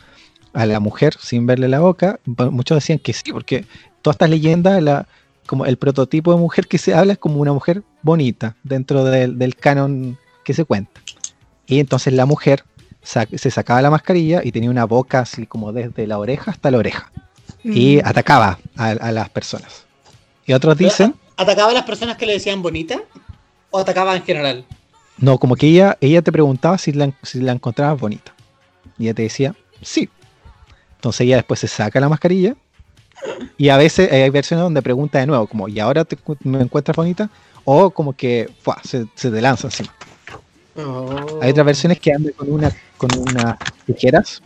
A: a la mujer sin verle la boca, muchos decían que sí, porque todas estas leyendas, la, como el prototipo de mujer que se habla es como una mujer bonita dentro del, del canon que se cuenta. Y entonces la mujer se sacaba la mascarilla y tenía una boca así como desde la oreja hasta la oreja. Y atacaba a, a las personas. Y otros dicen,
B: ¿Atacaba a las personas que le decían bonita? ¿O atacaba en general?
A: no, como que ella, ella te preguntaba si la, si la encontrabas bonita. Y ella te decía, sí. Entonces ella después se saca la mascarilla. Y a veces hay versiones donde pregunta de nuevo, como, ¿y ahora te, me encuentras bonita? O como que ¡fua! se, se te lanza encima.
B: Oh.
A: Hay otras versiones que andan con una con unas tijeras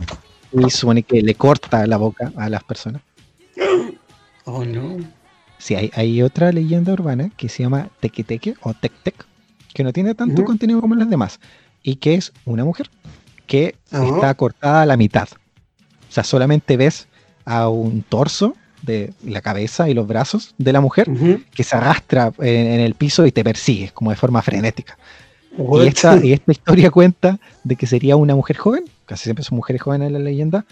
A: y supone que le corta la boca a las personas.
B: Oh, no.
A: Sí, hay, hay otra leyenda urbana que se llama Teque Teque o Tec Tec, que no tiene tanto contenido como las demás, y que es una mujer que está cortada a la mitad. O sea, solamente ves a un torso de la cabeza y los brazos de la mujer que se arrastra en, en el piso y te persigue como de forma frenética. Y esta, y esta historia [LAUGHS] cuenta de que sería una mujer joven, casi siempre son mujeres jóvenes en la leyenda,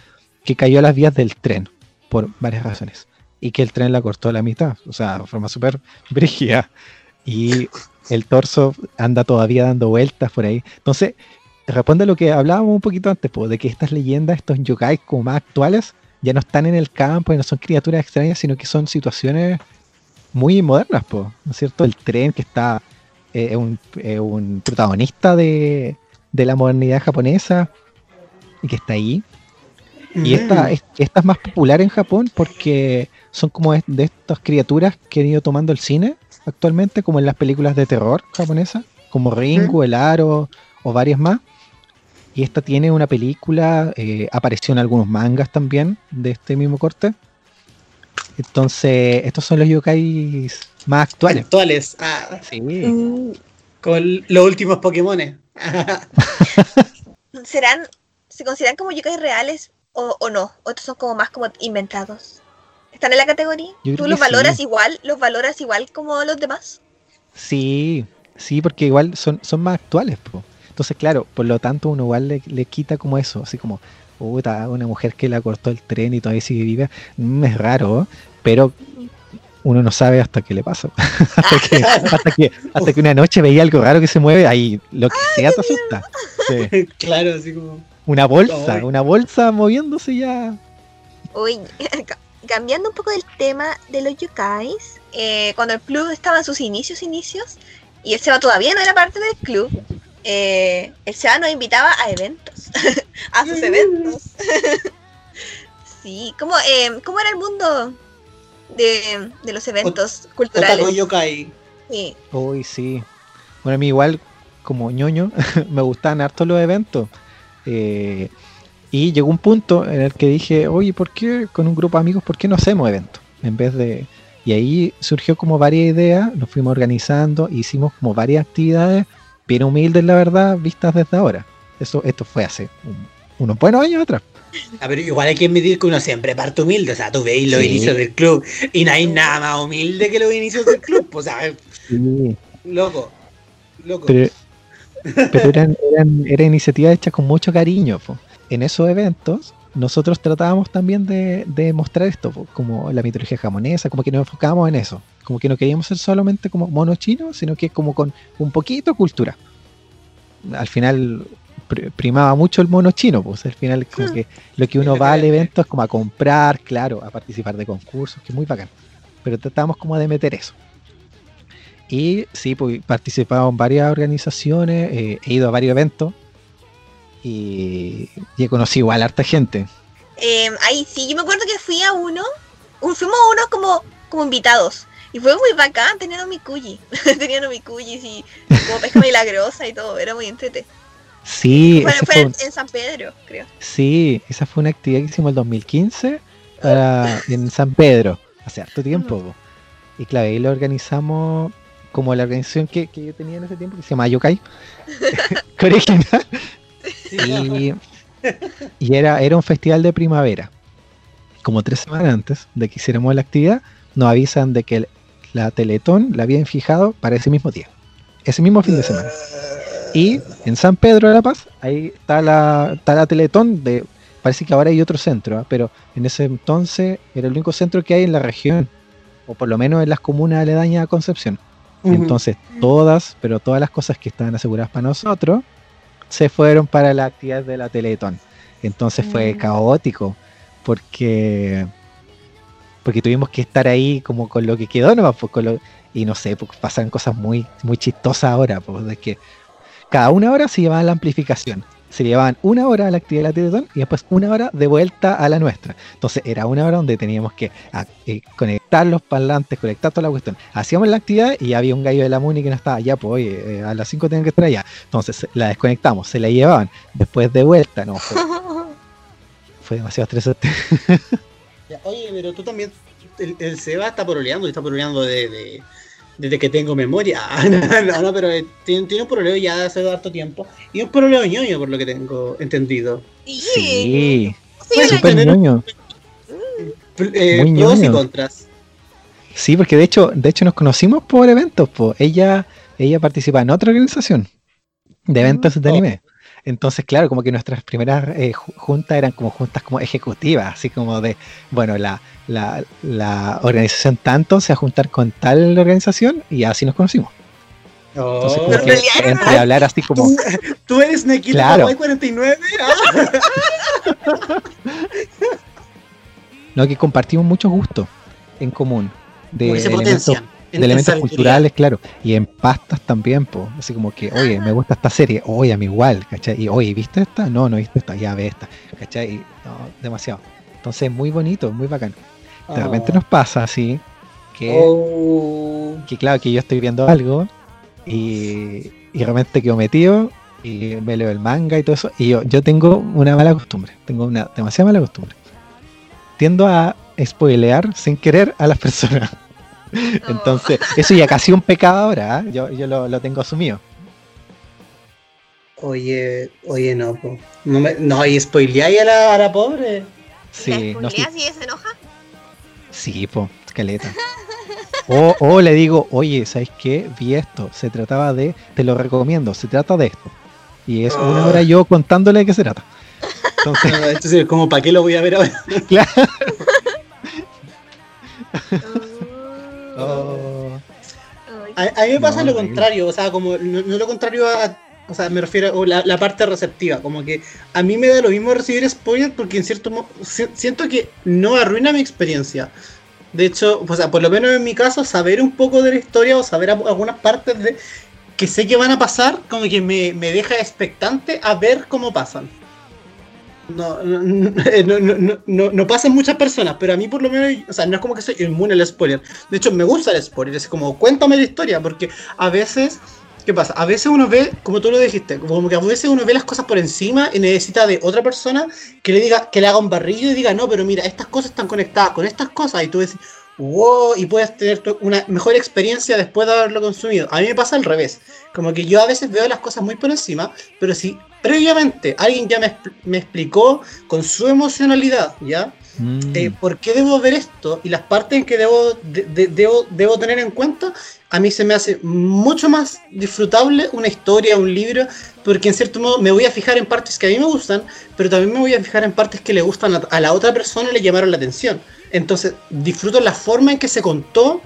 A: que cayó a las vías del tren por varias razones. Y que el tren la cortó a la mitad, o sea, de forma súper [LAUGHS] brígida. Y el torso anda todavía dando vueltas por ahí. Entonces, responde a lo que hablábamos un poquito antes, po, de que estas leyendas, estos yokai como más actuales, ya no están en el campo y no son criaturas extrañas, sino que son situaciones muy modernas, po, ¿no es cierto? El tren que está eh, es un, protagonista de, de la modernidad japonesa y que está ahí. Y esta,
B: Mm.
A: es- esta es más popular en Japón porque son como de estas criaturas que han ido tomando el cine actualmente, como en las películas de terror japonesas, como Ringo, El Aro o varias más. Y esta tiene una película, eh, apareció en algunos mangas también de este mismo corte. Entonces, estos son los yokais más actuales.
B: Actuales. Ah,
A: Sí.
C: Mm,
B: con los últimos Pokémones. [LAUGHS]
C: ¿Serán, se consideran como yokais reales o, o no? ¿O estos son como más como inventados? ¿Están en la categoría?
A: Yo
C: ¿Tú los valoras
A: sí.
C: igual? ¿Los valoras igual como los demás?
A: Sí, sí, porque igual son, son más actuales, po. Entonces, claro, por lo tanto uno igual le, le quita como eso, así como, puta, una mujer que la cortó el tren y todavía sigue viva, mm, es raro, pero uno no sabe hasta qué le pasa. [LAUGHS] hasta, que, [LAUGHS] hasta, que, hasta que una noche veía algo raro que se mueve, ahí lo que sea te asusta. [LAUGHS] Sí.
B: claro, así como.
A: Una bolsa, una bolsa moviéndose ya.
C: Uy, cambiando un poco del tema de los yokais, eh, cuando el club estaba en sus inicios, inicios, y el Seba todavía no era parte del club, eh, el Seba nos invitaba a eventos, [LAUGHS] a sus eventos. [LAUGHS] sí, ¿cómo, eh, ¿cómo era el mundo de, de los eventos
B: Otaku
C: culturales?
B: Yokai.
C: Sí.
A: Uy, sí. Bueno, a mí igual, como ñoño, [LAUGHS] me gustaban harto los eventos. Eh, y llegó un punto en el que dije, oye, ¿por qué con un grupo de amigos, por qué no hacemos eventos? En vez de... Y ahí surgió como varias ideas, nos fuimos organizando, hicimos como varias actividades, bien humildes, la verdad, vistas desde ahora. Eso, esto fue hace un- unos buenos años atrás.
B: A ver, igual hay que admitir que uno siempre parte humilde. O sea, tú veis los
A: Sí.
B: inicios del club y no hay nada más humilde que los inicios del club. O sea,
A: Sí.
B: loco. Loco.
A: Pero, pero eran, eran, eran iniciativas hechas con mucho cariño. po. En esos eventos, nosotros tratábamos también de, de mostrar esto, como la mitología japonesa, como que nos enfocábamos en eso. Como que no queríamos ser solamente como monos chinos, sino que como con un poquito cultura. Al final pr- primaba mucho el mono chino, pues al final como que lo que uno va al evento es como a comprar, claro, a participar de concursos, que es muy bacán. Pero tratamos como de meter eso. Y sí, pues participado en varias organizaciones, eh, he ido a varios eventos y, y he conocido igual a harta gente.
C: Eh, ahí sí, yo me acuerdo que fui a uno, un- fuimos a uno como, como invitados. Y fue muy bacán tener a Mikuyi. [LAUGHS] Tenían a Mikuyi y como pesca milagrosa y todo, era muy entrete.
A: Sí,
C: Fue, fue en, San Pedro, creo.
A: sí, esa fue una actividad que hicimos el 2015 para- en San Pedro, hace harto tiempo. po. Y claro, ahí lo organizamos como la organización que, que yo tenía en ese tiempo, que se llama Yokai, [LAUGHS] [LAUGHS] original. Y, y era, era un festival de primavera. Como tres semanas antes de que hiciéramos la actividad, nos avisan de que el- la Teletón la habían fijado para ese mismo día, ese mismo fin de semana. Y en San Pedro de la Paz, ahí está la, está la Teletón de. Parece que ahora hay otro centro, ¿ah? pero en ese entonces era el único centro que hay en la región, o por lo menos en las comunas aledañas a Concepción. Entonces, todas, pero todas las cosas que estaban aseguradas para nosotros, se fueron para la actividad de la Teletón. Entonces fue
C: Mm.
A: caótico, porque porque tuvimos que estar ahí como con lo que quedó nomás, pues, con lo- y no sé, pues, pasan cosas muy, muy chistosas ahora, pues, de que cada una hora se llevaban la amplificación. Se llevaban una hora a la actividad de la Teletón y después una hora de vuelta a la nuestra. Entonces era una hora donde teníamos que ah, eh, conectar los parlantes, conectar toda la cuestión. Hacíamos la actividad y había un gallo de la MUNI que no estaba allá, pues oye, eh, a las 5 tenían que estar allá. Entonces la desconectamos, se la llevaban. Después de vuelta, no, fue, [LAUGHS] fue demasiado estresante.
B: Oye, pero tú también. El, el Seba está poroleando y está poroleando de, de- desde que tengo memoria. [LAUGHS] Ah, no, no, pero eh, tiene, tiene un poroleo ya de hace harto tiempo. Y un poroleo ñoño, por lo que tengo entendido.
C: Sí.
A: Sí, súper ñoño.
B: Pr- eh,
A: Muy
B: pros y contras.
A: Sí, porque de hecho, de hecho nos conocimos por eventos, pues. Ella, ella participa en otra organización de eventos de
B: Oh.
A: anime. Entonces, claro, como que nuestras primeras eh, ju- juntas eran como juntas como ejecutivas, así como de, bueno, la, la, la organización tanto se va a juntar con tal organización y así nos conocimos. Entonces,
B: Oh.
A: como
C: Pero
A: que entre hablar así como,
B: ¿Tú, tú eres Nekito
A: Claro.
B: Kawaii 49. Ah,
A: no, que compartimos muchos gustos en común. De
B: se potencian. en-
A: de
B: en
A: elementos culturales, claro, y en pastas también, pues, así como que, oye, me gusta esta serie, oye, a mí igual, ¿cachai? Y, oye, ¿viste esta? No, no viste esta, ya ve esta, ¿cachai? Y, no, demasiado. Entonces, muy bonito, muy bacán. De repente
B: Oh.
A: nos pasa así, que,
B: Oh.
A: que claro, que yo estoy viendo algo y, y de repente quedo metido y me leo el manga y todo eso, y yo, yo tengo una mala costumbre, tengo una demasiada mala costumbre. Tiendo a spoilear sin querer a las [LAUGHS] personas. [LAUGHS] Entonces, eso ya casi un pecado ahora, ¿ah? yo, yo lo, lo tengo asumido.
B: Oye, oye, no, po. No, me, no y spoileáis a la, a la pobre.
A: Sí,
C: ¿La
A: no,
C: y se enoja?
A: sí, po, escaleta. [LAUGHS] O, o le digo, oye, ¿sabes qué? Vi esto, se trataba de, te lo recomiendo, se trata de esto. Y es una hora yo contándole de qué se trata. [LAUGHS] Entonces,
B: Entonces, como, ¿para qué lo voy a ver ahora?
A: claro, Oh.
B: A, a mí me pasa
A: No,
B: lo contrario, o sea, como no, no lo contrario a. O sea, me refiero a la, la parte receptiva, como que a mí me da lo mismo recibir spoilers porque en cierto modo si- siento que no arruina mi experiencia. De hecho, o sea, por lo menos en mi caso, saber un poco de la historia o saber algunas partes de que sé que van a pasar, como que me, me deja expectante a ver cómo pasan. [LAUGHS] No, no, no, no, no, no- no pasa en muchas personas, pero a mí por lo menos, o sea, no es como que soy inmune al spoiler. De hecho, me gusta el spoiler, es como, cuéntame la historia, porque a veces, ¿qué pasa? A veces uno ve, como tú lo dijiste, como que a veces uno ve las cosas por encima y necesita de otra persona que le diga, que le haga un barrillo y diga, no, pero mira, estas cosas están conectadas con estas cosas, y tú decís, wow, y puedes tener una mejor experiencia después de haberlo consumido. A mí me pasa al revés, como que yo a veces veo las cosas muy por encima, pero si previamente alguien ya me, me explicó con su emocionalidad, ¿ya?
A: Mm.
B: eh, por qué debo ver esto y las partes en que debo, de- de- debo, debo tener en cuenta, a mí se me hace mucho más disfrutable una historia, un libro, porque en cierto modo me voy a fijar en partes que a mí me gustan, pero también me voy a fijar en partes que le gustan a, a la otra persona y le llamaron la atención. Entonces disfruto la forma en que se contó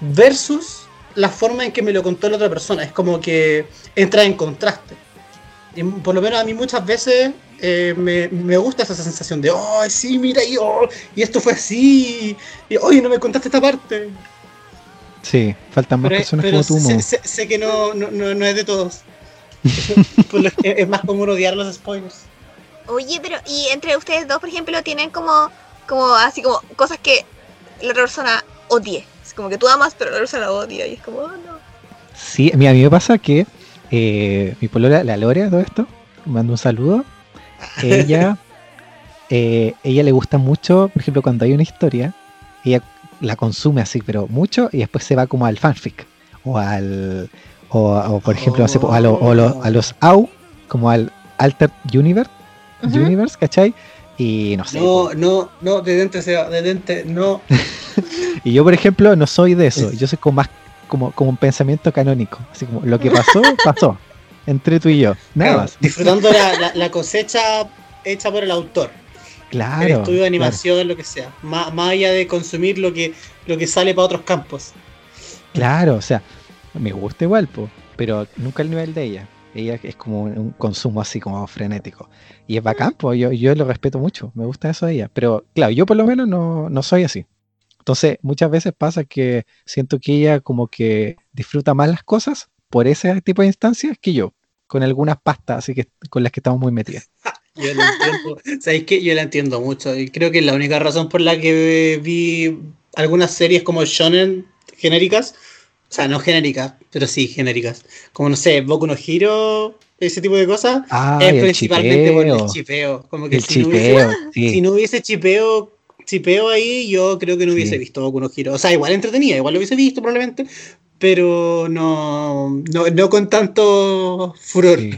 B: versus la forma en que me lo contó la otra persona. Es como que entra en contraste. Por lo menos a mí muchas veces eh, me, me gusta esa sensación de, oh, sí, mira, y, oh, y esto fue así, y hoy no me contaste esta parte.
A: Sí, faltan más
B: Pero,
A: personas
B: pero
A: como tú,
B: sé,
A: Mo.
B: sé- sé que no, no, no, no es de todos. [LAUGHS] Es más común odiar los spoilers.
C: Oye, pero y entre ustedes dos, por ejemplo, tienen como, como así como cosas que la otra persona odie. Es como que tú amas, pero la otra persona odia. Y es como, oh, no.
A: Sí, mira, a mí me pasa que eh, mi polola, la Lorea, todo esto, mando un saludo. Ella, [LAUGHS] eh, ella le gusta mucho, por ejemplo, cuando hay una historia, ella la consume así, pero mucho, y después se va como al fanfic. O al. O, o, por ejemplo, a, lo- o lo- a los AU, como al Altered Universe. Universe, ¿cachai? Y no sé.
B: No, no, no, detente, Seba, detente, no. [LAUGHS]
A: Y yo, por ejemplo, no soy de eso. Yo soy como más como, como un pensamiento canónico. Así como lo que pasó, [LAUGHS] pasó. Entre tú y yo. Nada
B: Claro,
A: más.
B: Disfrutando la, la- la cosecha hecha por el autor.
A: Claro.
B: el estudio de
A: claro.
B: animación, lo que sea. Más, más allá de consumir lo que, lo que sale para otros campos.
A: Claro, o sea, me gusta igual, po, pero nunca al nivel de ella. Ella es como un, consumo así como frenético. Y es bacán, pues yo, yo lo respeto mucho, me gusta eso de ella. Pero claro, yo por lo menos no, no soy así. Entonces, muchas veces pasa que siento que ella como que disfruta más las cosas por ese tipo de instancias que yo, con algunas pastas así que con las que estamos muy metidas. [LAUGHS]
B: Yo la entiendo. ¿Sabéis qué? Yo la entiendo mucho. Y creo que es la única razón por la que vi algunas series como Shonen genéricas. O sea, no genéricas, pero sí genéricas. Como no sé, Boku no Hero, ese tipo de cosas.
A: Ah,
B: es principalmente por
A: chipeo.
B: el chipeo. Como que
A: El
B: si, no hubiese,
A: chipeo, sí.
B: si no hubiese chipeo, chipeo ahí, yo creo que no hubiese
A: Sí.
B: visto Boku no Hero. O sea, igual entretenida, igual lo hubiese visto probablemente. Pero no, no, no con tanto furor.
A: Sí.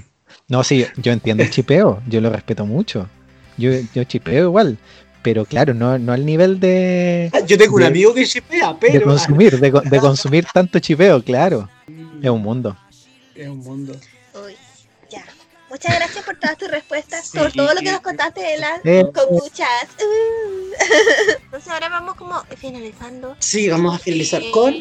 A: No, sí, yo entiendo el chipeo, yo lo respeto mucho. Yo, yo chipeo igual, pero claro, no, no al nivel de,
B: Yo tengo un
A: de-
B: amigo que chipea,
A: de
B: pero.
A: consumir, de, de [LAUGHS] consumir tanto chipeo, claro. Es un mundo.
B: Es un mundo.
C: Muchas gracias por todas tus respuestas,
B: Sí.
C: por todo lo que nos contaste de las
A: Eh.
C: kombuchas. Uh. [LAUGHS] Entonces ahora vamos como finalizando.
B: Sí, vamos a finalizar
C: Eh,
B: con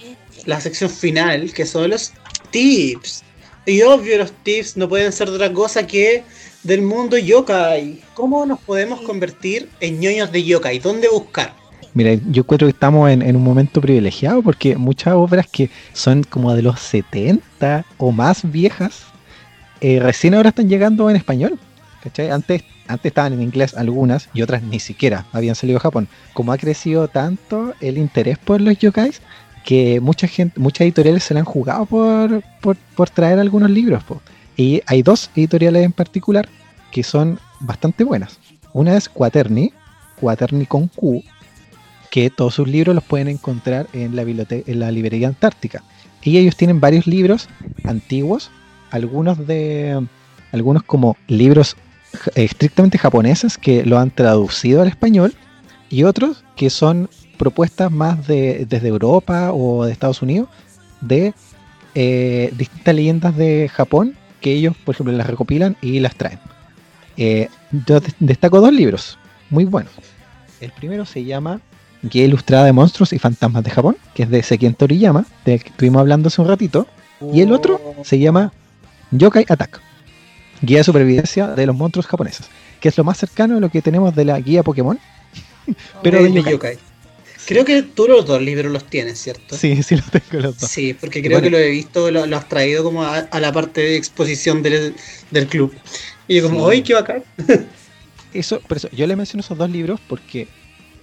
B: la sección final, que son los tips. Y obvio, los tips no pueden ser de otra cosa que del mundo yokai. ¿Cómo nos podemos convertir en ñoños de yokai? ¿Dónde buscar?
A: Mira, yo creo que estamos en, en un momento privilegiado porque muchas obras que son como de los 70 o más viejas, eh, recién ahora están llegando en español. ¿cachai? Antes, antes estaban en inglés algunas y otras ni siquiera habían salido a Japón. Como ha crecido tanto el interés por los yokais, que mucha gente, muchas editoriales se la han jugado por, traer algunos libros. Y hay dos editoriales en particular que son bastante buenas. Una es Quaterni, Quaterni con Q, que todos sus libros los pueden encontrar en la librería Antártica. Y ellos tienen varios libros antiguos, algunos de algunos como libros ja- estrictamente japoneses que lo han traducido al español y otros que son propuestas más de desde Europa o de Estados Unidos de eh, distintas leyendas de Japón que ellos, por ejemplo, las recopilan y las traen. Eh, yo des- destaco dos libros muy buenos. El primero se llama Guía Ilustrada de Monstruos y Fantasmas de Japón, que es de Sekien Toriyama, del que estuvimos hablando hace un ratito. Y el otro se llama Yokai Attack, Guía de Supervivencia de los Monstruos Japoneses, que es lo más cercano a lo que tenemos de la guía Pokémon. Pero
B: de
A: yokai.
B: yokai. Creo que tú los dos libros los tienes, ¿cierto?
A: Sí, sí, lo tengo los dos.
B: Sí, porque creo
A: Bueno.
B: que lo he visto, lo, lo has traído como a, a la parte de exposición del, del club. Y yo como,
A: Sí.
B: ¡ay, qué bacán! [LAUGHS]
A: Eso, por eso, yo le menciono esos dos libros porque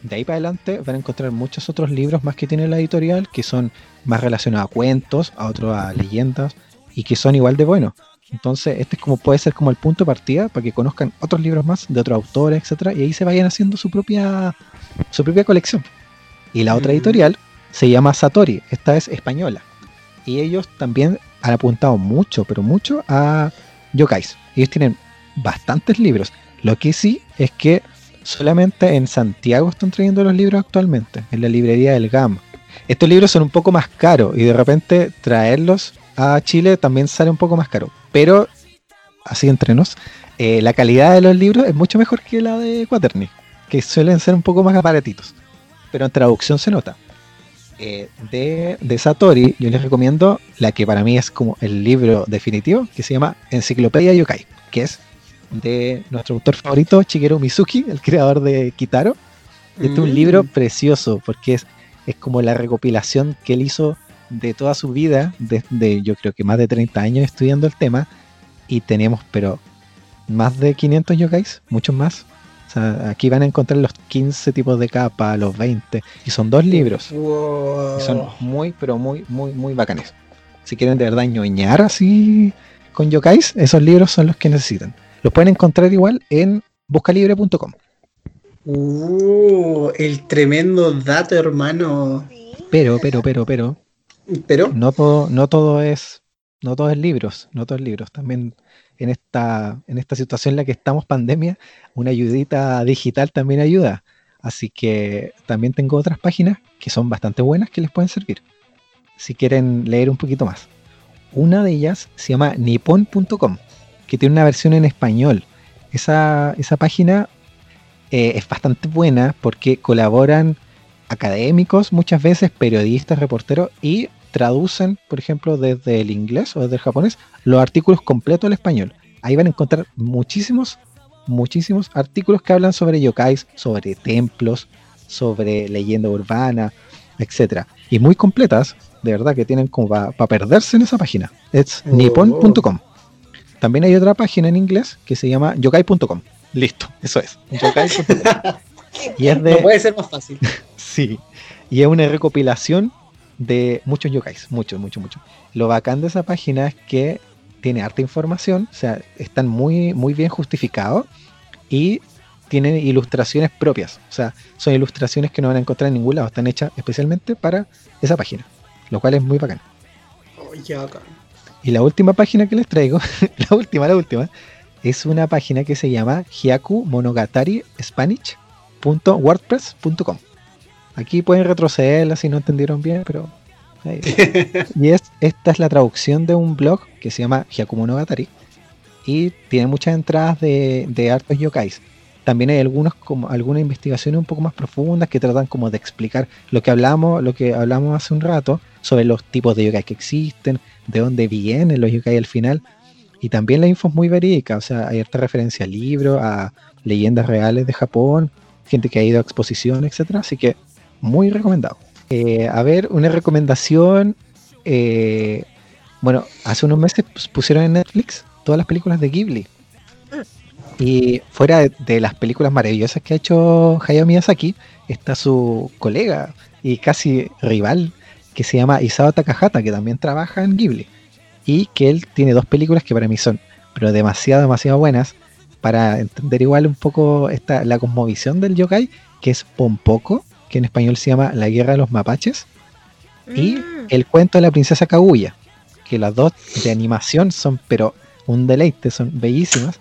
A: de ahí para adelante van a encontrar muchos otros libros más que tiene la editorial que son más relacionados a cuentos, a otros a leyendas y que son igual de buenos. Entonces, este es como puede ser como el punto de partida para que conozcan otros libros más de otros autores, etcétera, y ahí se vayan haciendo su propia su propia colección. Y la otra
B: Mm.
A: editorial se llama Satori, esta es española. Y ellos también han apuntado mucho, pero mucho a yokais. Ellos tienen bastantes libros. Lo que sí es que solamente en Santiago están trayendo los libros actualmente, en la librería del GAM. Estos libros son un poco más caros y de repente traerlos a Chile también sale un poco más caro. Pero, así entre nos, eh, la calidad de los libros es mucho mejor que la de Quaternic, que suelen ser un poco más aparatitos. Pero en traducción se nota. Eh, de, de Satori, yo les recomiendo la que para mí es como el libro definitivo, que se llama Enciclopedia Yokai, que es de nuestro autor favorito, Shigeru Mizuki, el creador de Kitaro. Este es un
B: Mm.
A: libro precioso, porque es, es como la recopilación que él hizo de toda su vida, desde yo creo que más de 30 años estudiando el tema, y tenemos, pero más de 500 yokais, muchos más. O sea, aquí van a encontrar los 15 tipos de capa, los 20, y son dos libros.
B: Wow.
A: Y son muy, pero muy, muy, muy bacanes. Si quieren de verdad ñoñar así con yokais, esos libros son los que necesitan. Los pueden encontrar igual en buscalibre.com.
B: Uh, el tremendo dato, hermano.
A: Pero, pero, pero, pero, No todo, no todo es, no todo es libros, no todo es libros. También en esta, en esta situación en la que estamos, pandemia, una ayudita digital también ayuda. Así que también tengo otras páginas que son bastante buenas que les pueden servir. Si quieren leer un poquito más. Una de ellas se llama nippon.com, que tiene una versión en español. Esa, esa página eh, es bastante buena porque colaboran académicos, muchas veces periodistas, reporteros, y traducen, por ejemplo, desde el inglés o desde el japonés, los artículos completos al español. Ahí van a encontrar muchísimos, muchísimos artículos que hablan sobre yokais, sobre templos, sobre leyenda urbana, etcétera. Y muy completas, de verdad que tienen como para perderse en esa página. Es
B: Oh.
A: nippon.com. También hay otra página en inglés que se llama yokai.com. Listo, eso es. [LAUGHS] yokai.com. y es de
B: no puede ser más fácil. [LAUGHS]
A: Sí, y es una recopilación de muchos yokais, muchos, muchos, muchos. Lo bacán de esa página es que tiene harta información, o sea, están muy, muy bien justificados y tienen ilustraciones propias, o sea, son ilustraciones que no van a encontrar en ningún lado, están hechas especialmente para esa página, lo cual es muy bacán. Y la última página que les traigo, [LAUGHS] la última, la última, es una página que se llama Hyaku Monogatari Spanish.wordpress.com. Aquí pueden retrocederla si no entendieron bien, pero. ahí. [LAUGHS] y es, esta es la traducción de un blog que se llama Hyaku Monogatari. Y tiene muchas entradas de, de hartos yokais. También hay algunos como algunas investigaciones un poco más profundas que tratan como de explicar lo que hablamos, lo que hablamos hace un rato sobre los tipos de yokai que existen, de dónde vienen los yokai al final. Y también la info es muy verídica, o sea, hay harta referencia a libros, a leyendas reales de Japón, gente que ha ido a exposiciones, etcétera, así que muy recomendado. Eh, a ver, una recomendación. eh, bueno, hace unos meses pus- pusieron en Netflix todas las películas de Ghibli. Y fuera de, las películas maravillosas que ha hecho Hayao Miyazaki, está su colega y casi rival que se llama Isao Takahata, que también trabaja en Ghibli. Y que él tiene dos películas que para mí son, pero demasiado, demasiado buenas para entender igual un poco esta, la cosmovisión del yokai, que es Pompoco, que en español se llama La Guerra de los Mapaches, y
C: Mm.
A: El cuento de la princesa Kaguya, que las dos de animación son, pero un deleite, son bellísimas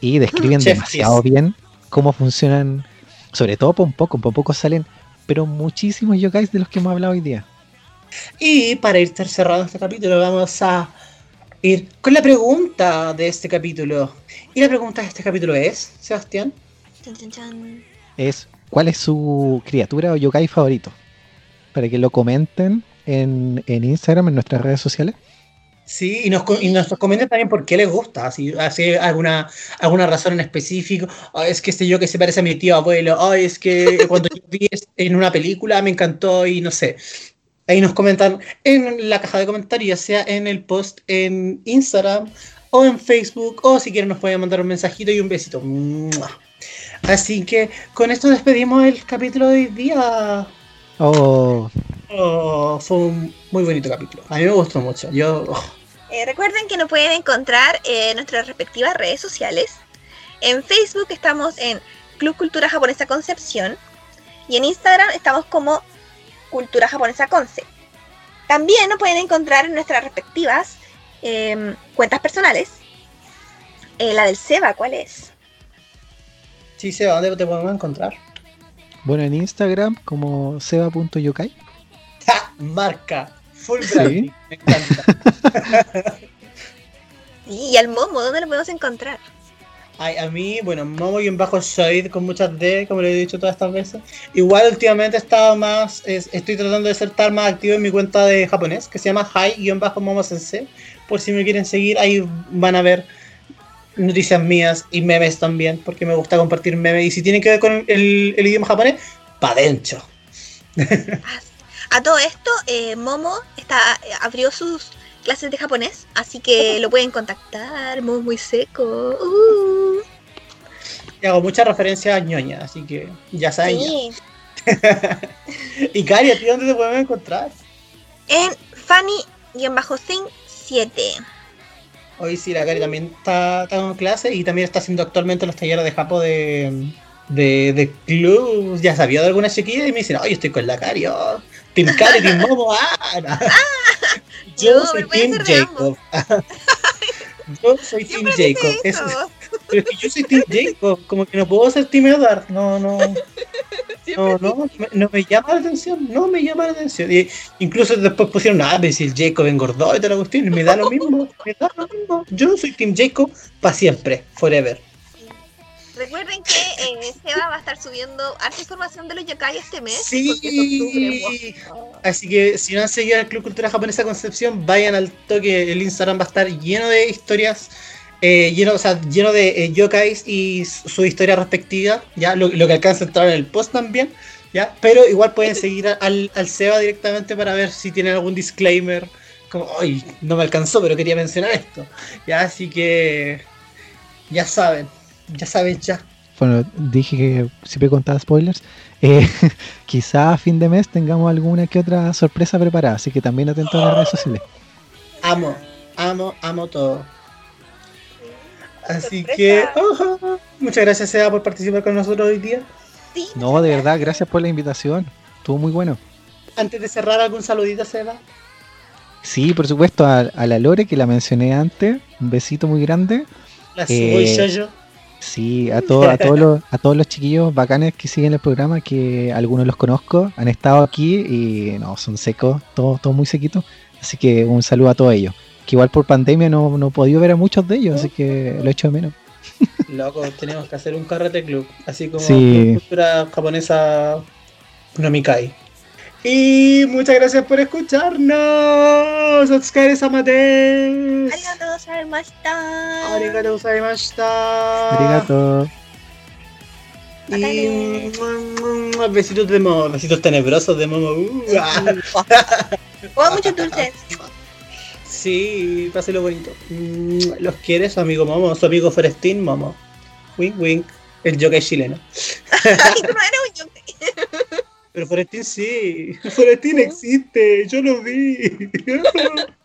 A: y describen
B: Chef
A: demasiado bien cómo funcionan, sobre todo Pompoco. En Pompoco salen, pero muchísimos yokais de los que hemos hablado hoy día.
B: Y para ir cerrando este capítulo, vamos a ir con la pregunta de este capítulo. Y la pregunta de este capítulo es, Sebastián,
C: Chan, chan, chan.
A: es cuál es su criatura o yokai favorito. Para que lo comenten en, en Instagram, en nuestras redes sociales.
B: Sí, y nos, y nos comenten también por qué les gusta, si hace alguna, alguna razón en específico. "Ah, es que este yo que se parece a mi tío abuelo. Ay, es que [LAUGHS] cuando yo vi en una película me encantó y no sé. Ahí nos comentan en la caja de comentarios, ya sea en el post en Instagram o en Facebook, o si quieren nos pueden mandar un mensajito y un besito. ¡Mua! Así que con esto despedimos el capítulo de hoy día.
A: Oh,
B: Oh, fue un muy bonito capítulo. A mí me gustó mucho. Yo, oh,
C: Eh, recuerden que nos pueden encontrar en nuestras respectivas redes sociales. En Facebook estamos en Club Cultura Japonesa Concepción y en Instagram estamos como Cultura Japonesa Conce. También nos pueden encontrar en nuestras respectivas em, cuentas personales. Eh, la del Seba, ¿cuál es?
B: Sí, Seba, ¿dónde te podemos encontrar?
A: bueno, en Instagram como seba.yokai.
B: ¡Ja! Marca. Full
A: Sí.
B: branding. Me encanta. [LAUGHS]
C: Y al Momo, ¿dónde lo podemos encontrar?
B: Ay, a mí, bueno, Momo y un bajo Shade con muchas D, como le he dicho todas estas veces. Igual últimamente he estado más, es- estoy tratando de ser tal más activo en mi cuenta de japonés, que se llama Hi-Momo Sensei. Por si me quieren seguir, ahí van a ver noticias mías y memes también, porque me gusta compartir memes. Y si tienen que ver con el, el idioma japonés, pa' dentro. [LAUGHS]
C: A todo esto, eh, Momo está, eh, abrió sus clases de japonés, así que lo pueden contactar. Muy, muy seco. Uh.
B: Y hago muchas referencias a ñoña, así que ya saben.
C: Sí. [LAUGHS]
B: Y Cari, ¿a ti dónde te podemos encontrar?
C: En Fanny-Sin 7.
B: Hoy sí, la Cari también está, está en clase y también está haciendo actualmente los talleres de Japo de, de, de club. Ya sabía de alguna chiquilla y me dicen, oye, estoy con la Cari, oh, Team Cari, Team Momo, [LAUGHS] ah. Yo
C: No,
B: soy Team Jacob. [LAUGHS] Yo soy Team Jacob. eso. Pero es que yo soy Team Jacob, como que no puedo ser Team Edward. No, no. [LAUGHS] No, no, no me llama la atención, no me llama la atención. Y incluso después pusieron, ah, pero si el Jacob engordó y toda la cuestión, me da lo mismo, me da lo mismo. Yo soy Team Jacob para siempre, forever.
C: Recuerden que eh, Seba va a estar subiendo harta información de los yokai este mes. porque es octubre,
B: Sí.
C: wow.
B: Así que si no han seguido el Club Cultura Japonesa Concepción, vayan al toque. El Instagram va a estar lleno de historias, eh, lleno, o sea, lleno de eh, yokais y su, su historia respectiva. Ya lo, lo que alcanza a entrar en el post también. ¿ya? Pero igual pueden seguir al, al Seba directamente para ver si tienen algún disclaimer. Como, ay, no me alcanzó, pero quería mencionar esto. Ya, así que ya saben, ya saben ya.
A: Bueno, dije que siempre contaba spoilers. [LAUGHS] Eh, quizá a fin de mes tengamos alguna que otra sorpresa preparada, así que también atentos a las redes sociales.
B: Amo, amo, amo todo. Así
C: Sorpresa.
B: que, muchas gracias, Seba, por participar con nosotros hoy día.
C: Sí,
A: No, de verdad, gracias por la invitación. Estuvo muy bueno.
B: Antes de cerrar, algún saludito, Seba.
A: Sí, por supuesto, a, a la Lore que la mencioné antes. Un besito muy grande.
B: La
A: Eh,
B: subo y yo.
A: Sí, a, todo- a, todos los, a todos los chiquillos bacanes que siguen el programa, que algunos los conozco, han estado aquí y no, son secos, todos todo muy sequitos. Así que un saludo a todos ellos. Que igual por pandemia no, no he podido ver a muchos de ellos, así que lo echo de menos.
B: Loco, tenemos que hacer un carrete club, así como
A: Sí.
B: Cultura japonesa no Mikai. Y muchas gracias por escucharnos. Otsukare samade.
C: arigatou gozaimashita.
B: Arigatou gozaimashita.
A: Arigato.
B: Y besitos de momo, besitos tenebrosos de momo. Uh. [LAUGHS]
C: Oh, muchos dulces. [LAUGHS]
B: Sí, páselo bonito. Mm, Los quiere su amigo Momo, su amigo Forestín Momo. Wink wink, el yokai chileno.
C: Ay, no eres un yokai.
B: Pero Forestín sí, Forestín existe, yo lo vi. [LAUGHS]